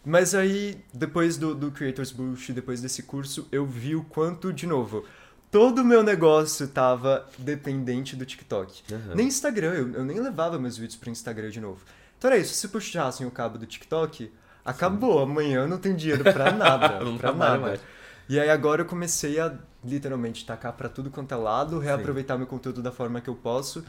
Mas aí, depois do, do Creators Boost, depois desse curso, eu vi o quanto, de novo, todo o meu negócio tava dependente do TikTok. Aham. Nem Instagram, eu, eu nem levava meus vídeos pro Instagram de novo. Então era isso, se puxassem o cabo do TikTok, acabou, amanhã eu não tenho dinheiro pra nada. Não pra nada. mais. E aí agora eu comecei a literalmente tacar pra tudo quanto é lado, reaproveitar meu conteúdo da forma que eu posso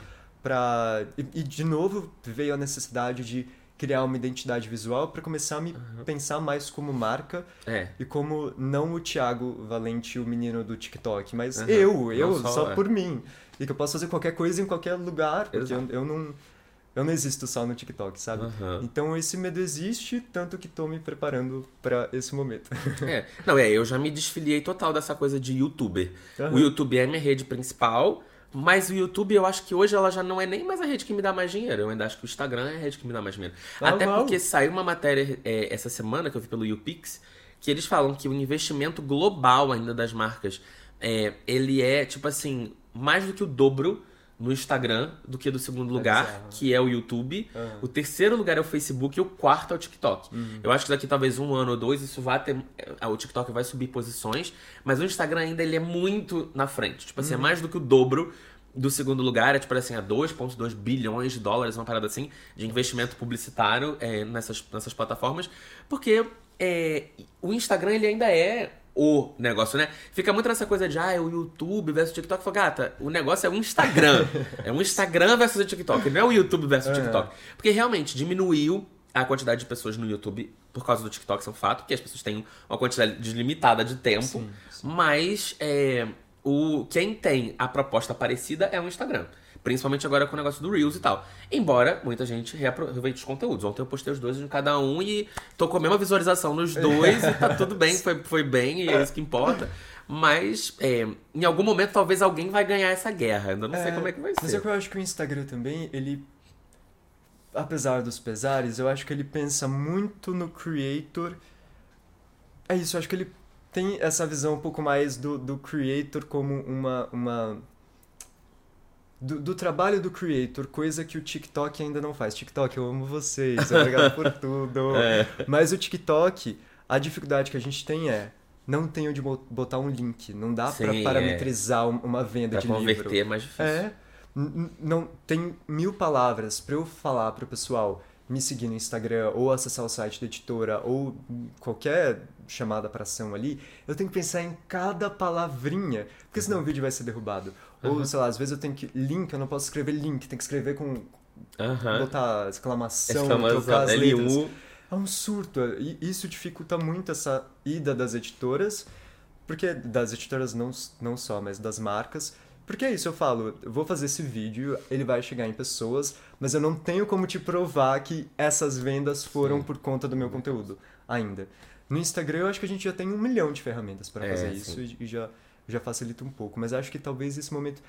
pra e, e, de novo veio a necessidade de criar uma identidade visual pra começar a me pensar mais como marca É. e como não o Thiago Valente, o menino do TikTok, mas Aham. eu, eu só, só, é. por mim. E que eu posso fazer qualquer coisa em qualquer lugar, porque eu, eu não eu não existo só no TikTok, sabe? Aham. Então esse medo existe, tanto que tô me preparando pra esse momento. É. Não, é, eu já me desfiliei total dessa coisa de youtuber. O YouTube é minha rede principal, mas o YouTube eu acho que hoje ela já não é nem mais a rede que me dá mais dinheiro. Eu ainda acho que o Instagram é a rede que me dá mais dinheiro. Ah, Até porque saiu uma matéria é, essa semana que eu vi pelo YouPix, que eles falam que o investimento global ainda das marcas, é, ele é, tipo assim, mais do que o dobro no Instagram do que do segundo lugar, bizarro. que é o YouTube. Aham. O terceiro lugar é o Facebook e o quarto é o TikTok. Eu acho que daqui talvez um ano ou dois isso vai ter. é, O TikTok vai subir posições, mas o Instagram ainda ele é muito na frente. Tipo assim, é mais do que o dobro do segundo lugar. É tipo assim, a 2,2 bilhões de dólares, uma parada assim, de investimento publicitário é, nessas, nessas plataformas. Porque é, o Instagram ele ainda é o negócio, né? Fica muito nessa coisa de, ah, é o YouTube versus o TikTok. Fala, gata, o negócio é o Instagram. é um Instagram versus o TikTok, não é o YouTube versus o É. TikTok. Porque realmente diminuiu a quantidade de pessoas no YouTube por causa do TikTok, isso é um fato, porque as pessoas têm uma quantidade limitada de tempo. Sim, sim. Mas é, o, quem tem a proposta parecida é o Instagram. Principalmente agora com o negócio do Reels e tal. Embora muita gente reaproveite os conteúdos. Ontem eu postei os dois em cada um e tô com a mesma visualização nos dois e tá tudo bem, foi, foi bem e é isso que importa. Mas é, em algum momento talvez alguém vai ganhar essa guerra. Ainda não sei como é que vai Mas ser. é que eu acho que o Instagram também, ele. Apesar dos pesares, eu acho que ele pensa muito no creator. É isso, eu acho que ele tem essa visão um pouco mais do, do creator como uma. uma do, do trabalho do creator, coisa que o TikTok ainda não faz. TikTok, eu amo vocês, obrigado por tudo. É. Mas o TikTok, a dificuldade que a gente tem é. Não tem onde bo- botar um link. Não dá pra Sim, é. parametrizar um- uma venda Pra de converter livro. é mais difícil. É. Não tem mil palavras pra eu falar pro pessoal me seguir no Instagram ou acessar o site da editora ou qualquer chamada pra ação ali, eu tenho que pensar em cada palavrinha, porque senão o vídeo vai ser derrubado. Ou, Uhum. sei lá, às vezes eu tenho que. Link, eu não posso escrever link, tem que escrever com. Aham. botar exclamação, Exclamação, trocar as letras. L1. É um surto. E isso dificulta muito essa ida das editoras, porque das editoras não, não só, mas das marcas. Porque é isso, eu falo, eu vou fazer esse vídeo, ele vai chegar em pessoas, mas eu não tenho como te provar que essas vendas foram por conta do meu conteúdo ainda. No Instagram eu acho que a gente já tem um milhão de ferramentas para É, fazer sim. isso e já já facilita um pouco. Mas acho que talvez esse momento.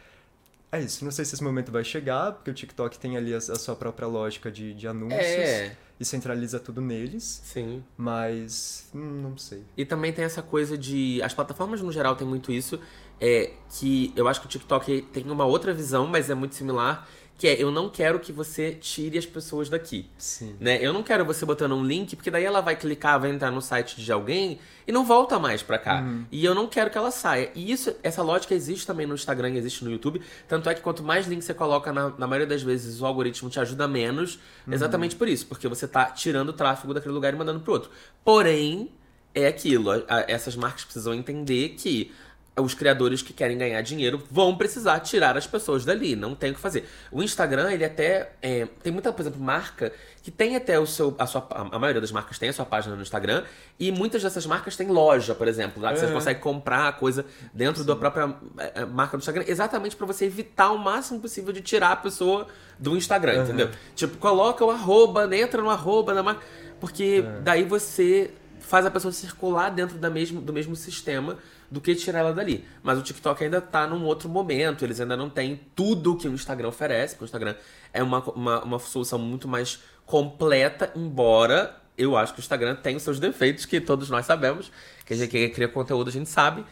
É isso, não sei se esse momento vai chegar, porque o TikTok tem ali a, a sua própria lógica de, de anúncios É. e centraliza tudo neles, Sim. mas hum, não sei. E também tem essa coisa de. As plataformas no geral tem muito isso. É que eu acho que o TikTok tem uma outra visão, mas é muito similar. Que é, eu não quero que você tire as pessoas daqui. Sim. Né? Eu não quero você botando um link, porque daí ela vai clicar, vai entrar no site de alguém e não volta mais pra cá. E eu não quero que ela saia. E isso, essa lógica existe também no Instagram, existe no YouTube. Tanto é que quanto mais links você coloca, na, na maioria das vezes o algoritmo te ajuda menos. Exatamente por isso, porque você tá tirando o tráfego daquele lugar e mandando pro outro. Porém, é aquilo. essas marcas precisam entender que os criadores que querem ganhar dinheiro vão precisar tirar as pessoas dali, não tem o que fazer. O Instagram, ele até é, tem muita, por exemplo, marca que tem até o seu, a sua, a maioria das marcas tem a sua página no Instagram e muitas dessas marcas têm loja, por exemplo, lá que você É. consegue comprar a coisa dentro da própria é, é, marca do Instagram, exatamente pra você evitar o máximo possível de tirar a pessoa do Instagram, entendeu? Tipo, coloca o arroba, entra no arroba da marca, porque daí você faz a pessoa circular dentro da mesmo, do mesmo sistema do que tirar ela dali. Mas o TikTok ainda tá num outro momento, eles ainda não têm tudo que o Instagram oferece, porque o Instagram é uma, uma, uma solução muito mais completa, embora eu acho que o Instagram tem os seus defeitos, que todos nós sabemos, que a gente cria conteúdo a gente sabe,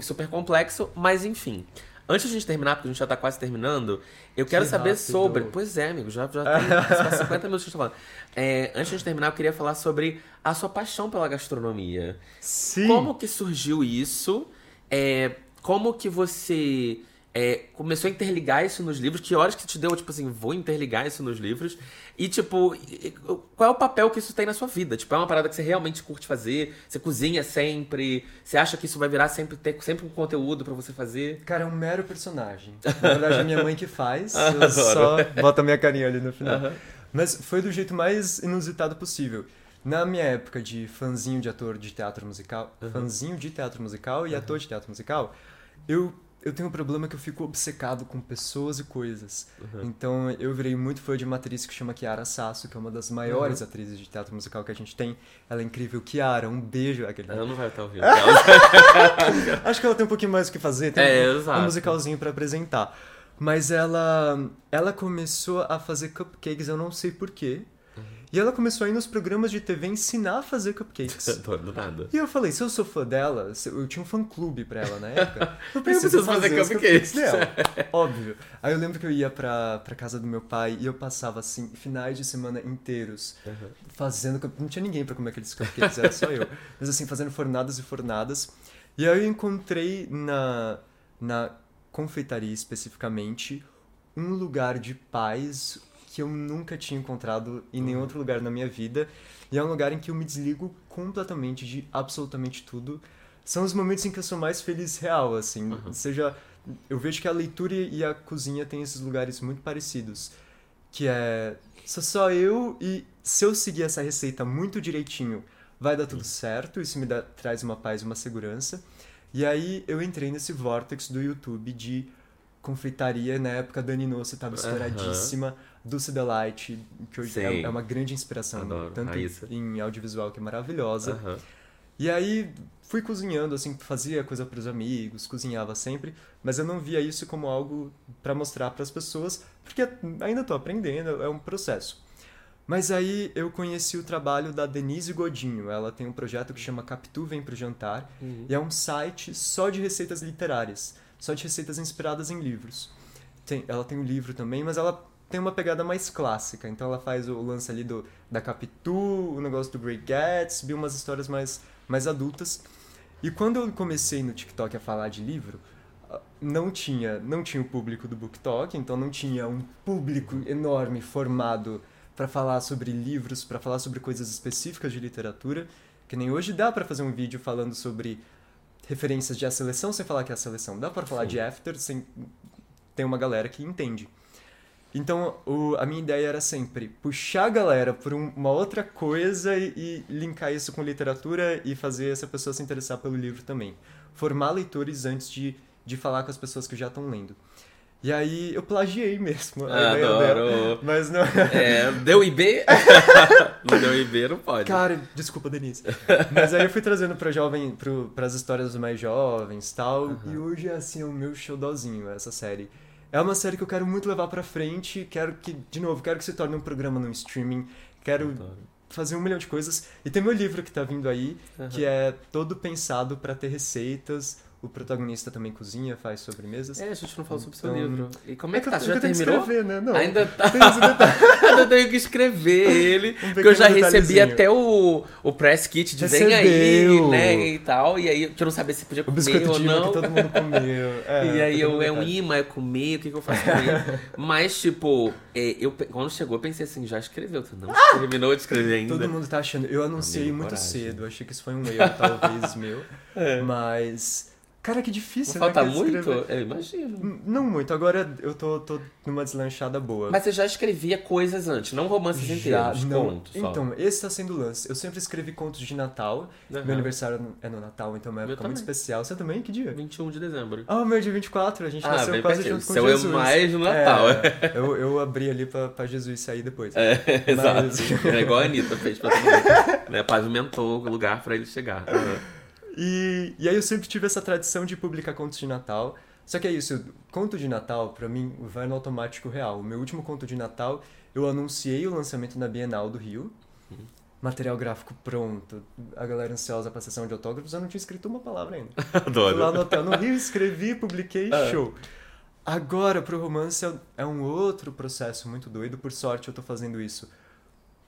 super complexo, mas enfim. Antes de a gente terminar, porque a gente já tá quase terminando, eu quero Que saber rápido. sobre. Pois é, amigo, já, já tem quase 50 minutos que a gente tá falando. É, antes de a gente terminar, eu queria falar sobre a sua paixão pela gastronomia. Sim. Como que surgiu isso? É, como que você é, começou a interligar isso nos livros? Que horas que te deu, tipo assim, vou interligar isso nos livros? E, tipo, qual é o papel que isso tem na sua vida? Tipo, é uma parada que você realmente curte fazer? Você cozinha sempre? Você acha que isso vai virar sempre, ter sempre um conteúdo pra você fazer? Cara, é um mero personagem. Na verdade, é minha mãe que faz. Eu Adoro. só boto a minha carinha ali no final. Mas foi do jeito mais inusitado possível. Na minha época de fanzinho de ator de teatro musical, fanzinho de teatro musical e ator de teatro musical, eu, eu tenho um problema que eu fico obcecado com pessoas e coisas. Então eu virei muito fã de uma atriz que chama Kiara Sasso, que é uma das maiores atrizes de teatro musical que a gente tem. Ela é incrível. Kiara, um beijo. Aquele... Ela não vai estar ouvindo. Acho que ela tem um pouquinho mais o que fazer, tem É, um, exato. um musicalzinho pra apresentar. Mas ela ela começou a fazer cupcakes, eu não sei porquê. Uhum. E ela começou a ir nos programas de TV ensinar a fazer cupcakes. Do nada. E eu falei, se eu sou fã dela, eu tinha um fã clube pra ela na época. Eu preciso fazer os cupcakes. dela. Óbvio. Aí eu lembro que eu ia pra, pra casa do meu pai e eu passava, assim, finais de semana inteiros fazendo. cup- Não tinha ninguém pra comer aqueles cupcakes, era só eu. Mas assim, fazendo fornadas e fornadas. E aí eu encontrei na, na confeitaria especificamente um lugar de paz que eu nunca tinha encontrado em nenhum outro lugar na minha vida. E é um lugar em que eu me desligo completamente de absolutamente tudo. São os momentos em que eu sou mais feliz real, assim. Seja, eu vejo que a leitura e a cozinha têm esses lugares muito parecidos. Que é, sou só eu e se eu seguir essa receita muito direitinho, vai dar tudo certo. Isso me dá, traz uma paz e uma segurança. E aí eu entrei nesse vortex do YouTube de confeitaria. Na época, Dani Nossa estava estouradíssima. Dulce Delight, que hoje é, é uma grande inspiração, Adoro, tanto Raíssa. em audiovisual, que é maravilhosa. Aham. E aí fui cozinhando, assim, fazia coisa para os amigos, cozinhava sempre, mas eu não via isso como algo para mostrar para as pessoas, porque ainda tô aprendendo, é um processo. Mas aí eu conheci o trabalho da Denise Godinho. Ela tem um projeto que chama Capitu Vem Pro Jantar, e é um site só de receitas literárias, só de receitas inspiradas em livros. Tem- ela tem um livro também, mas ela tem uma pegada mais clássica. Então ela faz o lance ali do, da Capitu, o negócio do Great Gatsby, umas histórias mais, mais adultas. E quando eu comecei no TikTok a falar de livro, ah, não tinha, não tinha o público do BookTok, então não tinha um público enorme formado para falar sobre livros, para falar sobre coisas específicas de literatura, que nem hoje dá para fazer um vídeo falando sobre referências de A Seleção sem falar que é a seleção. Dá para falar Sim. de After sem tem uma galera que entende. Então, o- a minha ideia era sempre puxar a galera por um- uma outra coisa e, e linkar isso com literatura e fazer essa pessoa se interessar pelo livro também. Formar leitores antes de, de falar com as pessoas que já estão lendo. E aí eu plagiei mesmo a Ah, ideia dela. Mas não. É, deu IB? não deu IB, não pode. Cara, desculpa, Denise. Mas aí eu fui trazendo pra jovem, pro, pras histórias dos mais jovens e tal. E hoje é assim, o meu showdozinho, essa série. É uma série que eu quero muito levar pra frente. Quero que, de novo, quero que se torne um programa no streaming. Quero Adoro. fazer um milhão de coisas. E tem meu livro que tá vindo aí, que é todo pensado pra ter receitas. O protagonista também cozinha, faz sobremesas. É, a gente não falou sobre o seu Então- livro. E como é que tá? Você já que terminou? escrever, né? Não. Ainda tá. Ainda tenho que escrever ele. Um porque eu já recebi até o, o press kit de vem aí, Recebeu. né? E tal. E aí eu não sabia se podia O comer biscoito ou de não. que todo mundo comeu. É, E aí eu, é um imã, é comer, o que, que eu faço com ele? Mas, tipo, é, eu, quando chegou, eu pensei assim, já escreveu, tu não terminou de escrever ainda. Todo mundo tá achando. Eu anunciei Amigo, muito coragem. cedo, achei que isso foi um erro, talvez, meu. Mas. Cara, que difícil, Não né? falta muito? escrever- Eu imagino. Não muito, agora eu tô, tô numa deslanchada boa. Mas você já escrevia coisas antes, não romances inteiros, não. contos. Então, esse tá sendo o lance. Eu sempre escrevi contos de Natal. Aham. Meu aniversário é no Natal, então é uma época muito especial. Você também? Que dia? 21 de dezembro. Ah, o meu é dia 24, a gente Ah, nasceu quase junto com Seu é Jesus. mais no Natal. É, eu, eu abri ali pra, pra Jesus sair depois. É, exato. Mas- É igual a Anitta fez pra todo mundo. né? Pavimentou o lugar pra ele chegar. Aham. E, e aí eu sempre tive essa tradição de publicar contos de Natal. Só que é isso, conto de Natal, pra mim, vai no automático real. O meu último conto de Natal, eu anunciei o lançamento na Bienal do Rio. Material gráfico pronto, a galera ansiosa pra sessão de autógrafos, eu não tinha escrito uma palavra ainda. Fui lá Adoro. no hotel no Rio, escrevi, publiquei, Ah. show. Agora, pro romance, é- é um outro processo muito doido. Por sorte, eu tô fazendo isso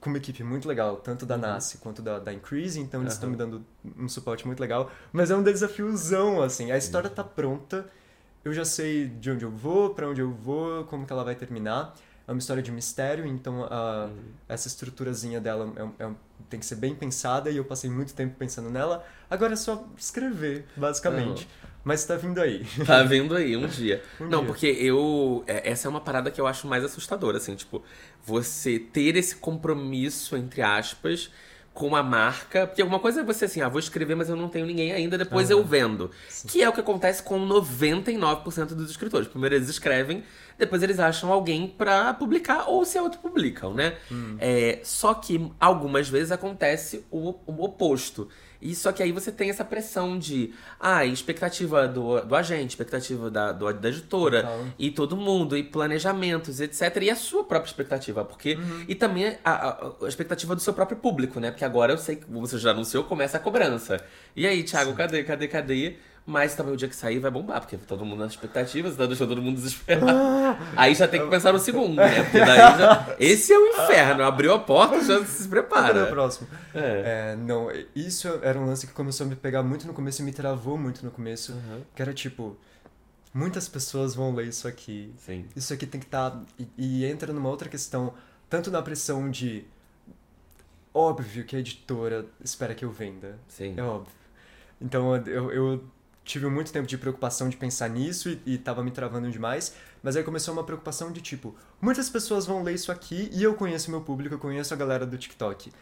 com uma equipe muito legal, tanto da NASCE quanto da, da Increase, então eles estão Aham. me dando um suporte muito legal. Mas é um desafiozão, assim. A história tá pronta, eu já sei de onde eu vou, pra onde eu vou, como que ela vai terminar. É uma história de mistério, então a, essa estruturazinha dela é é tem que ser bem pensada e eu passei muito tempo pensando nela. Agora é só escrever, basicamente. Mas tá vindo aí. Tá vindo aí um dia. Um não, dia. porque eu. é, Essa é uma parada que eu acho mais assustadora, assim, tipo, você ter esse compromisso, entre aspas, com uma marca. Porque uma coisa é você assim, ah, vou escrever, mas eu não tenho ninguém ainda, depois eu vendo. Que é o que acontece com 99% dos escritores. Primeiro eles escrevem, depois eles acham alguém pra publicar, ou se autopublicam, né? É, só que algumas vezes acontece o, o oposto. E só que aí você tem essa pressão de, ah, expectativa do, do agente, expectativa da, do- da editora, Total. e todo mundo, e planejamentos, etc. E a sua própria expectativa, porque. E também a, a- a expectativa do seu próprio público, né? Porque agora eu sei que você já anunciou, começa a cobrança. E aí, Thiago, cadê, cadê, cadê? Mas também o dia que sair vai bombar, porque todo mundo nas expectativas, tá deixando todo mundo desesperado. aí já tem que pensar no segundo, né? Porque daí já. Esse é o inferno. Abriu a porta, já se Cadê o prepara. próximo? É. É, não, isso era um lance que começou a me pegar muito no começo e me travou muito no começo. Uhum. Que era tipo, muitas pessoas vão ler isso aqui. Sim. Isso aqui tem que estar. e, e entra numa outra questão, tanto na pressão de. Óbvio que a editora espera que eu venda. Sim. É óbvio. Então eu, eu tive muito tempo de preocupação de pensar nisso e, e tava me travando demais. Mas aí começou uma preocupação de tipo, muitas pessoas vão ler isso aqui e eu conheço meu público, eu conheço a galera do TikTok.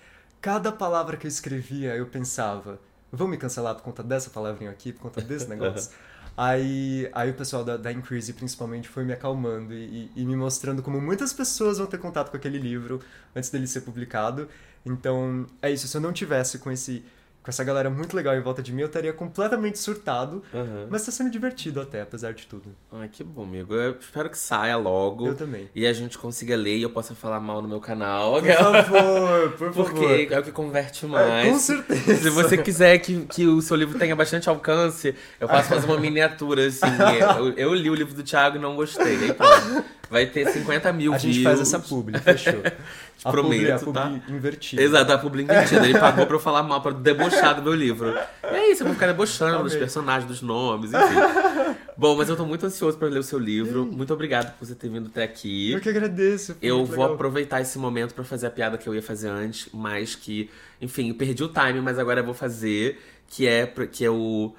Cada palavra que eu escrevia, eu pensava, vão me cancelar por conta dessa palavrinha aqui, por conta desse negócio? aí, aí o pessoal da, da Increase, principalmente, foi me acalmando e, e me mostrando como muitas pessoas vão ter contato com aquele livro antes dele ser publicado. Então, é isso. Se eu não tivesse com esse com essa galera muito legal em volta de mim, eu estaria completamente surtado. Uhum. Mas tá sendo divertido até, apesar de tudo. Ai, que bom, amigo. Eu espero que saia logo. Eu também. E a gente consiga ler e eu possa falar mal no meu canal. Por favor, por Porque favor. é o que converte É, mais. com certeza. Se você quiser que, que o seu livro tenha bastante alcance, eu posso fazer uma miniatura, assim. Eu, eu li o livro do Thiago e não gostei. Aí pronto. Vai ter 50 mil A gente views. faz essa publi, fechou. Te a publi, a prometo, publi tá? invertida. Exato, a publi invertida. Ele pagou pra eu falar mal, pra debochar do meu livro. E é isso, eu vou ficar debochando dos Amei. personagens, dos nomes, enfim. Bom, mas eu tô muito ansioso pra ler o seu livro. Muito obrigado por você ter vindo até aqui. Eu que agradeço. Eu vou legal. aproveitar esse momento pra fazer a piada que eu ia fazer antes, mas que, enfim, perdi o time, mas agora eu vou fazer, que é que é o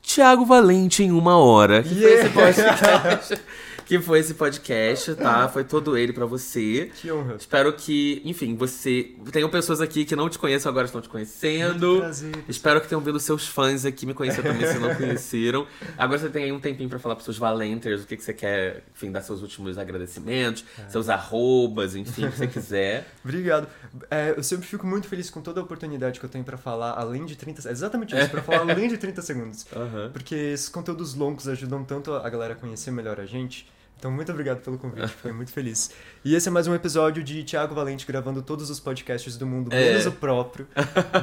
Tiago Valente em uma hora. Que Yeah! foi esse podcast que foi esse podcast, tá? Foi todo ele pra você. Que honra. Espero que, enfim, você. Tenham pessoas aqui que não te conhecem agora estão te conhecendo. Muito prazer. Espero que tenham vindo seus fãs aqui me conhecer também, se não conheceram. Agora você tem aí um tempinho pra falar pros seus valenters o que, que você quer, enfim, dar seus últimos agradecimentos, seus arrobas, enfim, o que você quiser. Obrigado. É, eu sempre fico muito feliz com toda a oportunidade que eu tenho pra falar além de 30 Exatamente isso, pra falar além de 30 segundos. Aham. Porque esses conteúdos longos ajudam tanto a galera a conhecer melhor a gente. Então, muito obrigado pelo convite, fiquei muito feliz. E esse é mais um episódio de Thiago Valente gravando todos os podcasts do mundo, É. menos o próprio.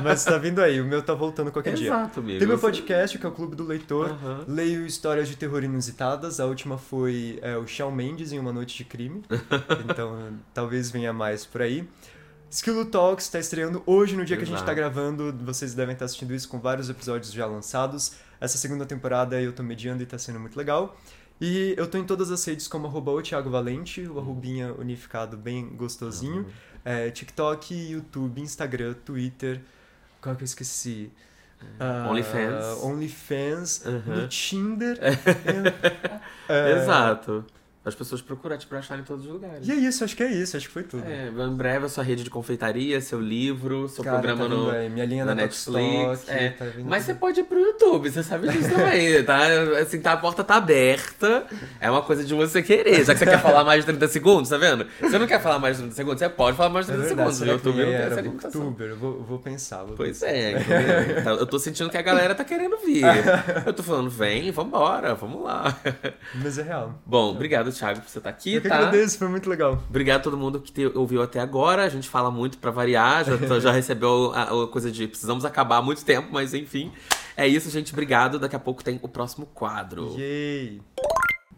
Mas tá vindo aí, o meu tá voltando qualquer dia. Exato, amigo. Tem meu podcast, que é o Clube do Leitor. Aham. Leio histórias de terror inusitadas. A última foi é, o Shawn Mendes em Uma Noite de Crime. então, talvez venha mais por aí. Skillo Talks está estreando hoje, no dia que a gente Exato. tá gravando. Vocês devem estar assistindo isso com vários episódios já lançados. Essa segunda temporada eu tô mediando e tá sendo muito legal. E eu tô em todas as redes como arroba o Thiago Valente, o arrobinha unificado bem gostosinho. É, TikTok, YouTube, Instagram, Twitter. Qual que eu esqueci? Ah, OnlyFans. OnlyFans, Uhum. no Tinder. É, Exato. As pessoas procuram te pra achar em todos os lugares. E é isso, acho que é isso, acho que foi tudo. É, em breve a sua rede de confeitaria, seu livro, seu Cara, programa tá no. aí, minha linha na na, Netflix, é. tá Mas você pode ir pro YouTube, você sabe disso também, tá? Assim, tá, a porta tá aberta. É uma coisa de você querer. Já que você quer falar mais de 30 segundos, tá vendo? Você não quer falar mais de 30 segundos, você pode falar mais de É 30 verdade, segundos. No YouTube não tem essa limitação. booktuber? Eu vou, vou pensar. Vou Pois é, entendeu? Tá, Eu tô sentindo que a galera tá querendo vir. Eu tô falando, vem, vambora, vamos lá. pensar. Mas é real. Bom, obrigado, Thiago, por você estar aqui, eu que tá? agradeço, foi muito legal. Obrigado a todo mundo que te ouviu até agora. A gente fala muito pra variar, já, já recebeu a, a coisa de precisamos acabar há muito tempo, mas enfim. É isso, gente. Obrigado. Daqui a pouco tem o próximo quadro. Yay!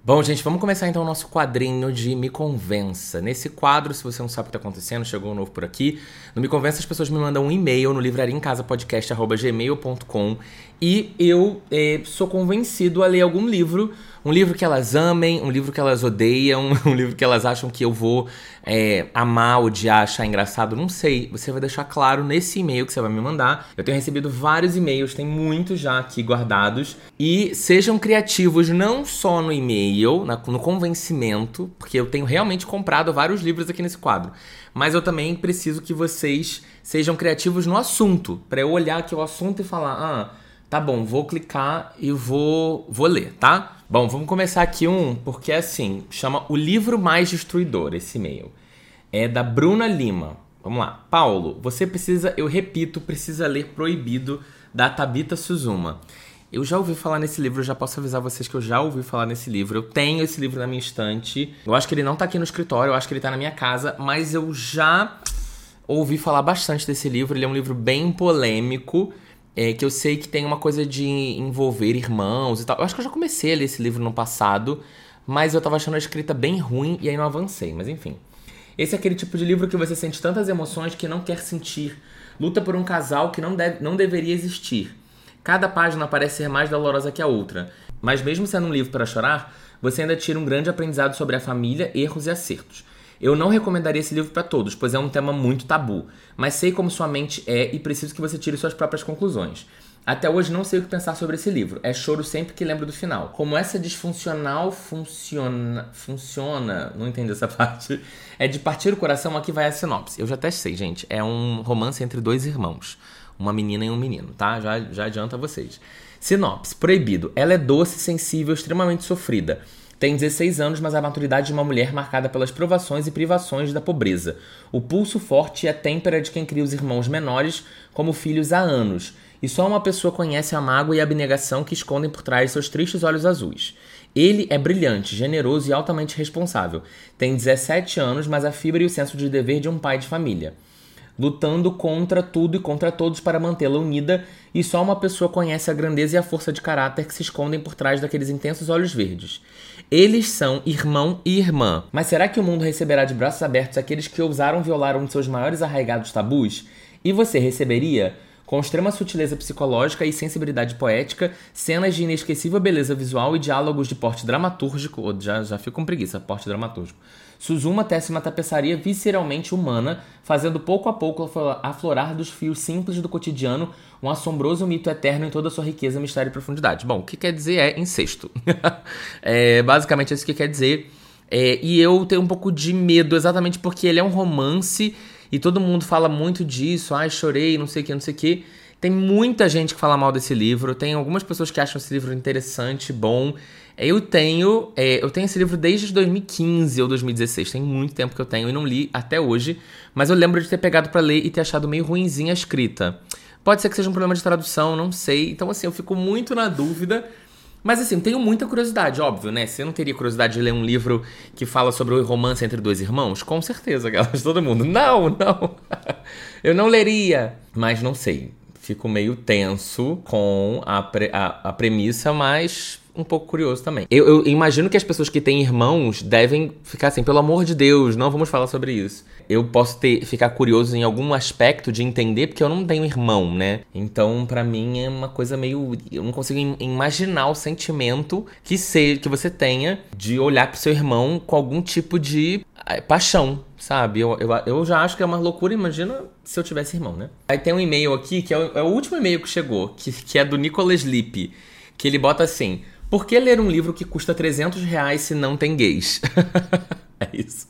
Bom, gente, vamos começar então o nosso quadrinho de Me Convença. Nesse quadro, se você não sabe o que está acontecendo, chegou um novo por aqui. No Me Convença, as pessoas me mandam um e-mail no livrariaemcasapodcast.gmail.com e eu eh, sou convencido a ler algum livro. Um livro que elas amem, um livro que elas odeiam, um livro que elas acham que eu vou eh, amar, odiar, achar engraçado. Não sei. Você vai deixar claro nesse e-mail que você vai me mandar. Eu tenho recebido vários e-mails, tem muitos já aqui guardados. E sejam criativos não só no e-mail, na- no convencimento, porque eu tenho realmente comprado vários livros aqui nesse quadro. Mas eu também preciso que vocês sejam criativos no assunto, para eu olhar aqui o assunto e falar: "Ah, tá bom, vou clicar e vou vou ler, tá?" Bom, vamos começar aqui um, porque assim, chama O Livro Mais Destruidor esse e-mail. É da Bruna Lima. Vamos lá. Paulo, você precisa, eu repito, precisa ler Proibido da Tabita Suzuma. Eu já ouvi falar nesse livro, já posso avisar vocês que eu já ouvi falar nesse livro. Eu tenho esse livro na minha estante. Eu acho que ele não tá aqui no escritório, eu acho que ele tá na minha casa, mas eu já ouvi falar bastante desse livro. Ele é um livro bem polêmico, é, que eu sei que tem uma coisa de envolver irmãos e tal. Eu acho que eu já comecei a ler esse livro no passado, mas eu tava achando a escrita bem ruim e aí não avancei, mas enfim. Esse é aquele tipo de livro que você sente tantas emoções que não quer sentir. Luta por um casal que não, deve, não deveria existir. Cada página parece ser mais dolorosa que a outra. Mas mesmo sendo um livro para chorar, você ainda tira um grande aprendizado sobre a família, erros e acertos. Eu não recomendaria esse livro para todos, pois é um tema muito tabu. Mas sei como sua mente é e preciso que você tire suas próprias conclusões. Até hoje não sei o que pensar sobre esse livro. É choro sempre que lembro do final. Como essa disfuncional funciona. Funciona. Não entendi essa parte. É de partir o coração, aqui vai a sinopse. Eu já até sei, gente. É um romance entre dois irmãos. Uma menina e um menino, tá? Já, já adianta a vocês. Sinopse: Proibido. Ela é doce, sensível, extremamente sofrida. Tem 16 anos, mas a maturidade de uma mulher marcada pelas provações e privações da pobreza. O pulso forte e a têmpera de quem cria os irmãos menores como filhos há anos. E só uma pessoa conhece a mágoa e a abnegação que escondem por trás seus tristes olhos azuis. Ele é brilhante, generoso e altamente responsável. Tem 17 anos, mas a fibra e o senso de dever de um pai de família lutando contra tudo e contra todos para mantê-la unida, e só uma pessoa conhece a grandeza e a força de caráter que se escondem por trás daqueles intensos olhos verdes. Eles são irmão e irmã. Mas será que o mundo receberá de braços abertos aqueles que ousaram violar um de seus maiores arraigados tabus? E você receberia? com extrema sutileza psicológica e sensibilidade poética, cenas de inesquecível beleza visual e diálogos de porte dramatúrgico, já, já fico com preguiça, porte dramatúrgico. Suzuma tece uma tapeçaria visceralmente humana, fazendo pouco a pouco aflorar dos fios simples do cotidiano um assombroso mito eterno em toda sua riqueza, mistério e profundidade. Bom, o que quer dizer é incesto. é basicamente isso que quer dizer. É, e eu tenho um pouco de medo, exatamente porque ele é um romance e todo mundo fala muito disso. Ai, chorei, não sei o que, não sei o que. Tem muita gente que fala mal desse livro, tem algumas pessoas que acham esse livro interessante, bom. Eu tenho, é, eu tenho esse livro desde 2015 ou 2016, tem muito tempo que eu tenho e não li até hoje, mas eu lembro de ter pegado para ler e ter achado meio ruinzinha a escrita. Pode ser que seja um problema de tradução, não sei. Então assim, eu fico muito na dúvida. Mas assim, tenho muita curiosidade, óbvio, né? Você não teria curiosidade de ler um livro que fala sobre o romance entre dois irmãos? Com certeza, galera, todo mundo. Não, não. eu não leria, mas não sei. Fico meio tenso com a, pre a, a premissa, mas um pouco curioso também. Eu, eu, imagino que as pessoas que têm irmãos devem ficar assim, pelo amor de Deus, não vamos falar sobre isso. Eu posso ter ficar curioso em algum aspecto de entender, porque eu não tenho irmão, né? Então, para mim é uma coisa meio. Eu não consigo imaginar o sentimento que, se, que você tenha de olhar pro seu irmão com algum tipo de eh, paixão, sabe? Eu, eu, eu já acho que é uma loucura, imagina se eu tivesse irmão, né? Aí tem um e-mail aqui, que é o, é o último e-mail que chegou, que, que é do Nicholas Lippe, que ele bota assim. Por que ler um livro que custa 300 reais se não tem gays? é isso.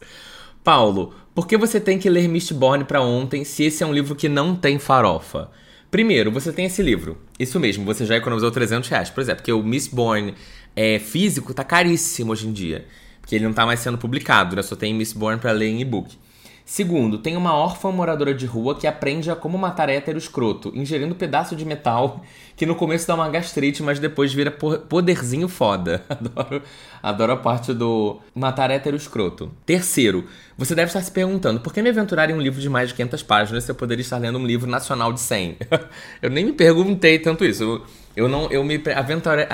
Paulo, por que você tem que ler Mistborn para ontem se esse é um livro que não tem farofa? Primeiro, você tem esse livro. Isso mesmo, você já economizou 300 reais. Por exemplo, porque o Mistborn é, físico tá caríssimo hoje em dia. Porque ele não tá mais sendo publicado, né? Só tem Mistborn para ler em e-book. Segundo, tem uma órfã moradora de rua que aprende a como matar hétero escroto, ingerindo pedaço de metal que no começo dá uma gastrite, mas depois vira poderzinho foda. Adoro, adoro a parte do matar hétero escroto. Terceiro, você deve estar se perguntando por que me aventurar em um livro de mais de 500 páginas se eu poderia estar lendo um livro nacional de 100? eu nem me perguntei tanto isso. Eu, eu não, eu me aventurei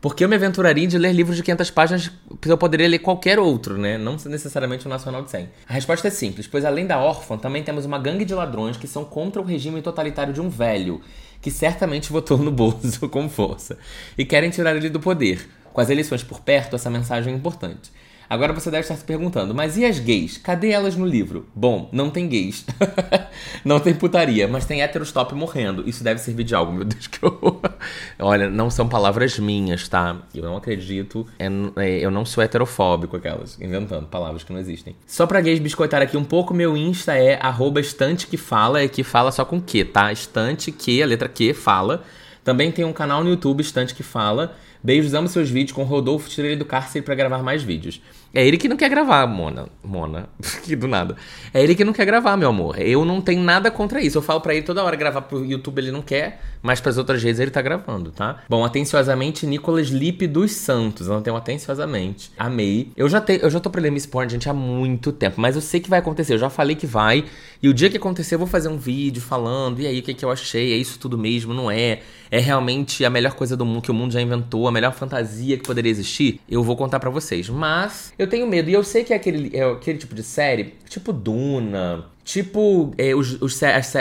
porque eu me aventuraria de ler livros de 500 páginas eu poderia ler qualquer outro, né? Não necessariamente o Nacional de 100. A resposta é simples, pois além da órfã, também temos uma gangue de ladrões que são contra o regime totalitário de um velho, que certamente votou no bolso com força, e querem tirar ele do poder. Com as eleições por perto, essa mensagem é importante. Agora você deve estar se perguntando, mas e as gays? Cadê elas no livro? Bom, não tem gays. não tem putaria, mas tem héteros top morrendo. Isso deve servir de algo, meu Deus, que eu... Olha, não são palavras minhas, tá? Eu não acredito. É, é, eu não sou heterofóbico, aquelas, inventando palavras que não existem. Só pra gays biscoitar aqui um pouco, meu Insta é arroba estante que fala, é que fala só com que, tá? Estante que, a letra que fala. Também tem um canal no YouTube, Estante que fala. Beijos, amo seus vídeos. Com Rodolfo, tirei ele do cárcere para gravar mais vídeos. É ele que não quer gravar, Mona. Mona. que do nada. É ele que não quer gravar, meu amor. Eu não tenho nada contra isso. Eu falo para ele toda hora gravar pro YouTube, ele não quer. Mas pras outras redes ele tá gravando, tá? Bom, atenciosamente, Nicolas Lipe dos Santos. Não tenho atenciosamente. Amei. Eu já, te, eu já tô pra ler Miss Porn, gente, há muito tempo. Mas eu sei que vai acontecer. Eu já falei que vai. E o dia que acontecer, eu vou fazer um vídeo falando. E aí, o que, que eu achei? É isso tudo mesmo? Não é? É realmente a melhor coisa do mundo que o mundo já inventou? A melhor fantasia que poderia existir? Eu vou contar para vocês. Mas eu tenho medo. E eu sei que é aquele, é aquele tipo de série, tipo Duna, Tipo é, os, os,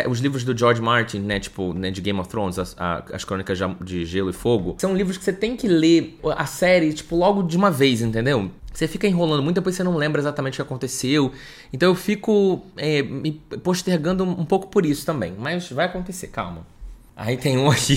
os, livros do George Martin, né? Tipo, né, de Game of Thrones, as, as crônicas de Gelo e Fogo. São livros que você tem que ler a série, tipo, logo de uma vez, entendeu? Você fica enrolando muito, depois você não lembra exatamente o que aconteceu. Então eu fico é, me postergando um pouco por isso também. Mas vai acontecer, calma. Aí tem um aqui.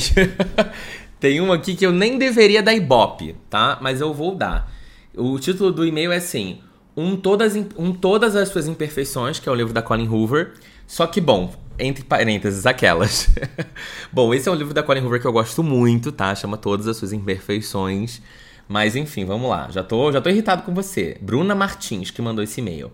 tem um aqui que eu nem deveria dar ibope, tá? Mas eu vou dar. O título do e-mail é assim: um todas, um todas as suas imperfeições, que é o livro da Colin Hoover. Só que, bom, entre parênteses, aquelas. bom, esse é um livro da Colin Hoover que eu gosto muito, tá? Chama Todas as Suas Imperfeições. Mas enfim, vamos lá. Já tô, já tô irritado com você. Bruna Martins, que mandou esse e-mail.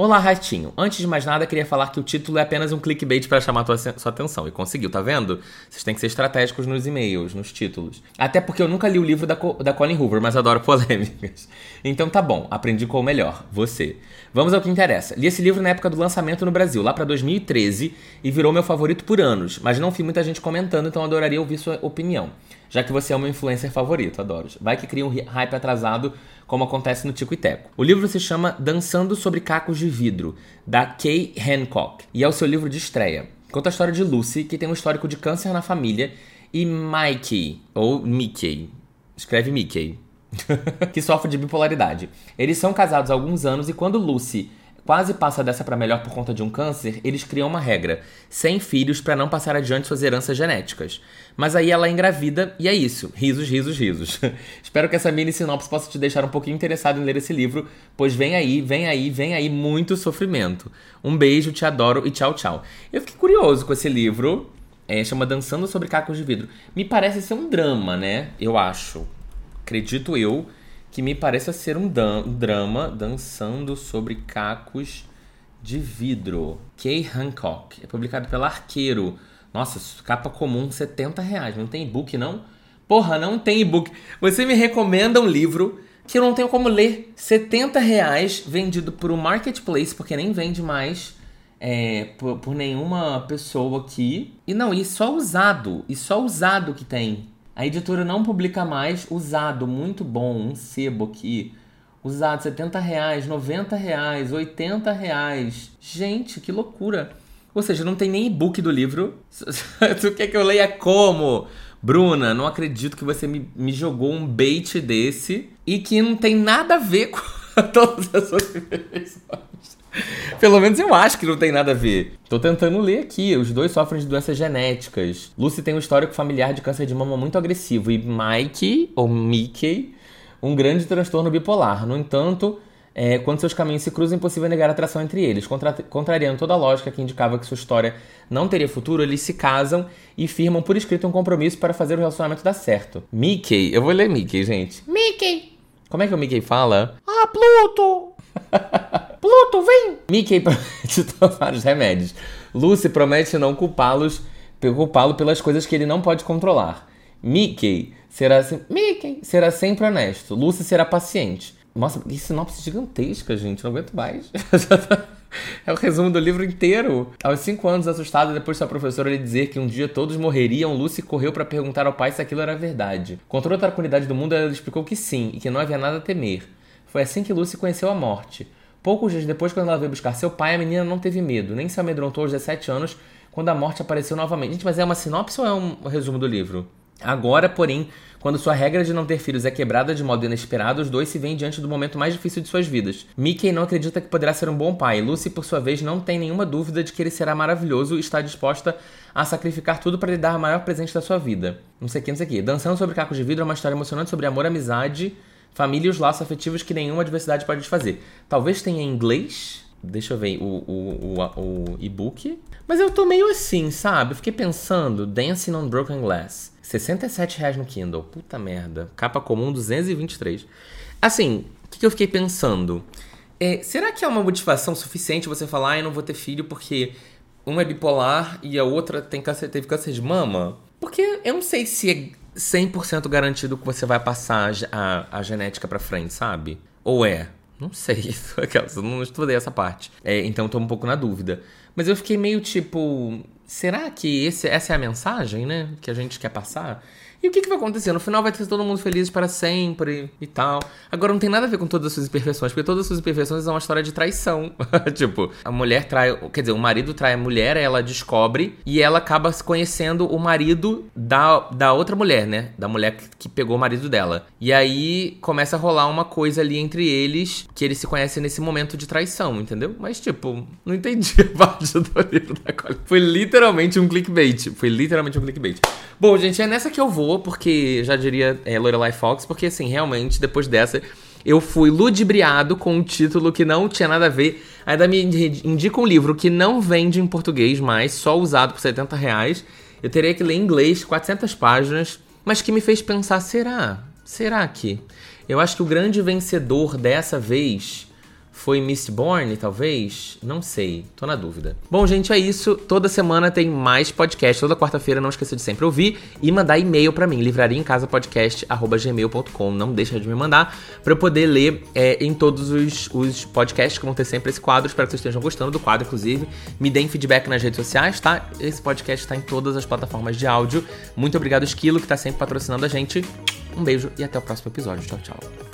Olá, Ratinho. Antes de mais nada, queria falar que o título é apenas um clickbait para chamar tua, sua atenção. E conseguiu, tá vendo? Vocês têm que ser estratégicos nos e-mails, nos títulos. Até porque eu nunca li o livro da, da Colin Hoover, mas adoro polêmicas. Então tá bom, aprendi com o melhor, você. Vamos ao que interessa. Li esse livro na época do lançamento no Brasil, lá para 2013, e virou meu favorito por anos, mas não vi muita gente comentando, então adoraria ouvir sua opinião. Já que você é meu influencer favorito, adoro. Vai que cria um hype atrasado como acontece no Tico e Teco. O livro se chama Dançando sobre Cacos de Vidro, da Kay Hancock, e é o seu livro de estreia. Conta a história de Lucy, que tem um histórico de câncer na família, e Mikey, ou Mickey, escreve Mickey, que sofre de bipolaridade. Eles são casados há alguns anos e quando Lucy quase passa dessa para melhor por conta de um câncer, eles criam uma regra: sem filhos para não passar adiante suas heranças genéticas. Mas aí ela é engravida e é isso. Risos, risos, risos. Espero que essa mini sinopse possa te deixar um pouquinho interessado em ler esse livro, pois vem aí, vem aí, vem aí muito sofrimento. Um beijo, te adoro e tchau, tchau. Eu fiquei curioso com esse livro. É, chama Dançando sobre Cacos de Vidro. Me parece ser um drama, né? Eu acho. Acredito eu que me parece ser um, dan drama dançando sobre cacos de vidro. Kay Hancock. É publicado pela Arqueiro. Nossa, capa comum, 70 reais. Não tem e-book, não? Porra, não tem e-book. Você me recomenda um livro que eu não tenho como ler. 70 reais vendido por um marketplace, porque nem vende mais é, por, por nenhuma pessoa aqui. E não, e só usado. E só usado que tem. A editora não publica mais usado, muito bom, um sebo aqui. Usado, 70 reais, 90 reais, 80 reais. Gente, que loucura. Ou seja, não tem nem e-book do livro. tu quer que eu leia como? Bruna, não acredito que você me, me jogou um bait desse e que não tem nada a ver com todas as suas Pelo menos eu acho que não tem nada a ver. Tô tentando ler aqui. Os dois sofrem de doenças genéticas. Lucy tem um histórico familiar de câncer de mama muito agressivo. E Mike, ou Mickey, um grande transtorno bipolar. No entanto, é, quando seus caminhos se cruzam, é impossível negar a atração entre eles. Contra contrariando toda a lógica que indicava que sua história não teria futuro, eles se casam e firmam por escrito um compromisso para fazer o relacionamento dar certo. Mickey, eu vou ler Mickey, gente. Mickey! Como é que o Mickey fala? Ah, Pluto! Pluto, vem! Mickey promete tomar os remédios. Lucy promete não culpá-los, culpá-lo pelas coisas que ele não pode controlar. Mickey será, Mickey será sempre honesto. Lucy será paciente. Nossa, que sinopse gigantesca, gente. Não aguento mais. é o resumo do livro inteiro. Aos cinco anos, assustado depois de sua professora lhe dizer que um dia todos morreriam, Lucy correu para perguntar ao pai se aquilo era verdade. Com toda a tranquilidade do mundo, ela explicou que sim e que não havia nada a temer. Foi assim que Lucy conheceu a morte. Poucos dias depois, quando ela veio buscar seu pai, a menina não teve medo, nem se amedrontou aos 17 anos, quando a morte apareceu novamente. Gente, mas é uma sinopse ou é um resumo do livro? Agora, porém, quando sua regra de não ter filhos é quebrada de modo inesperado, os dois se veem diante do momento mais difícil de suas vidas. Mickey não acredita que poderá ser um bom pai. Lucy, por sua vez, não tem nenhuma dúvida de que ele será maravilhoso e está disposta a sacrificar tudo para lhe dar o maior presente da sua vida. Não sei o que, não sei o que. Dançando sobre cacos de vidro é uma história emocionante sobre amor, amizade Família e os laços afetivos que nenhuma adversidade pode desfazer. Talvez tenha em inglês. Deixa eu ver o, o, o, o e-book. Mas eu tô meio assim, sabe? fiquei pensando, Dancing on Broken Glass. 67 reais no Kindle. Puta merda. Capa comum, 223. Assim, o que, que eu fiquei pensando? É, será que é uma motivação suficiente você falar, ah, eu não vou ter filho porque uma é bipolar e a outra tem câncer, teve câncer de mama? Porque eu não sei se é 100% garantido que você vai passar a, a genética para frente, sabe? Ou é? Não sei, eu não estudei essa parte. É, então estou um pouco na dúvida. Mas eu fiquei meio tipo, será que esse, essa é a mensagem, né? Que a gente quer passar? E o que, que vai acontecer? No final vai ter todo mundo feliz para sempre e tal. Agora não tem nada a ver com todas as suas imperfeições, porque todas as suas imperfeições são uma história de traição. tipo, a mulher trai, quer dizer, o marido trai a mulher, ela descobre e ela acaba conhecendo o marido da, da outra mulher, né? Da mulher que, que pegou o marido dela. E aí começa a rolar uma coisa ali entre eles que eles se conhecem nesse momento de traição, entendeu? Mas, tipo, não entendi a parte do livro da Colin. Foi literalmente um clickbait. Foi literalmente um clickbait. Bom, gente, é nessa que eu vou porque já diria é, Lorelai Fox, porque assim, realmente, depois dessa, eu fui ludibriado com um título que não tinha nada a ver. Ainda me indica um livro que não vende em português mais, só usado por 70 reais. Eu teria que ler em inglês, 400 páginas, mas que me fez pensar, será? Será que? Eu acho que o grande vencedor dessa vez foi Mistborn, talvez? Não sei, tô na dúvida. Bom, gente, é isso. Toda semana tem mais podcast. Toda quarta-feira, não esqueça de sempre ouvir e mandar e-mail para mim, livrariaemcasapodcast.gmail.com. Não deixa de me mandar para eu poder ler é, em todos os, os podcasts que vão ter sempre esse quadro. Espero que vocês estejam gostando do quadro, inclusive. Me deem feedback nas redes sociais, tá? Esse podcast está em todas as plataformas de áudio. Muito obrigado, Esquilo, que tá sempre patrocinando a gente. Um beijo e até o próximo episódio. Tchau, tchau.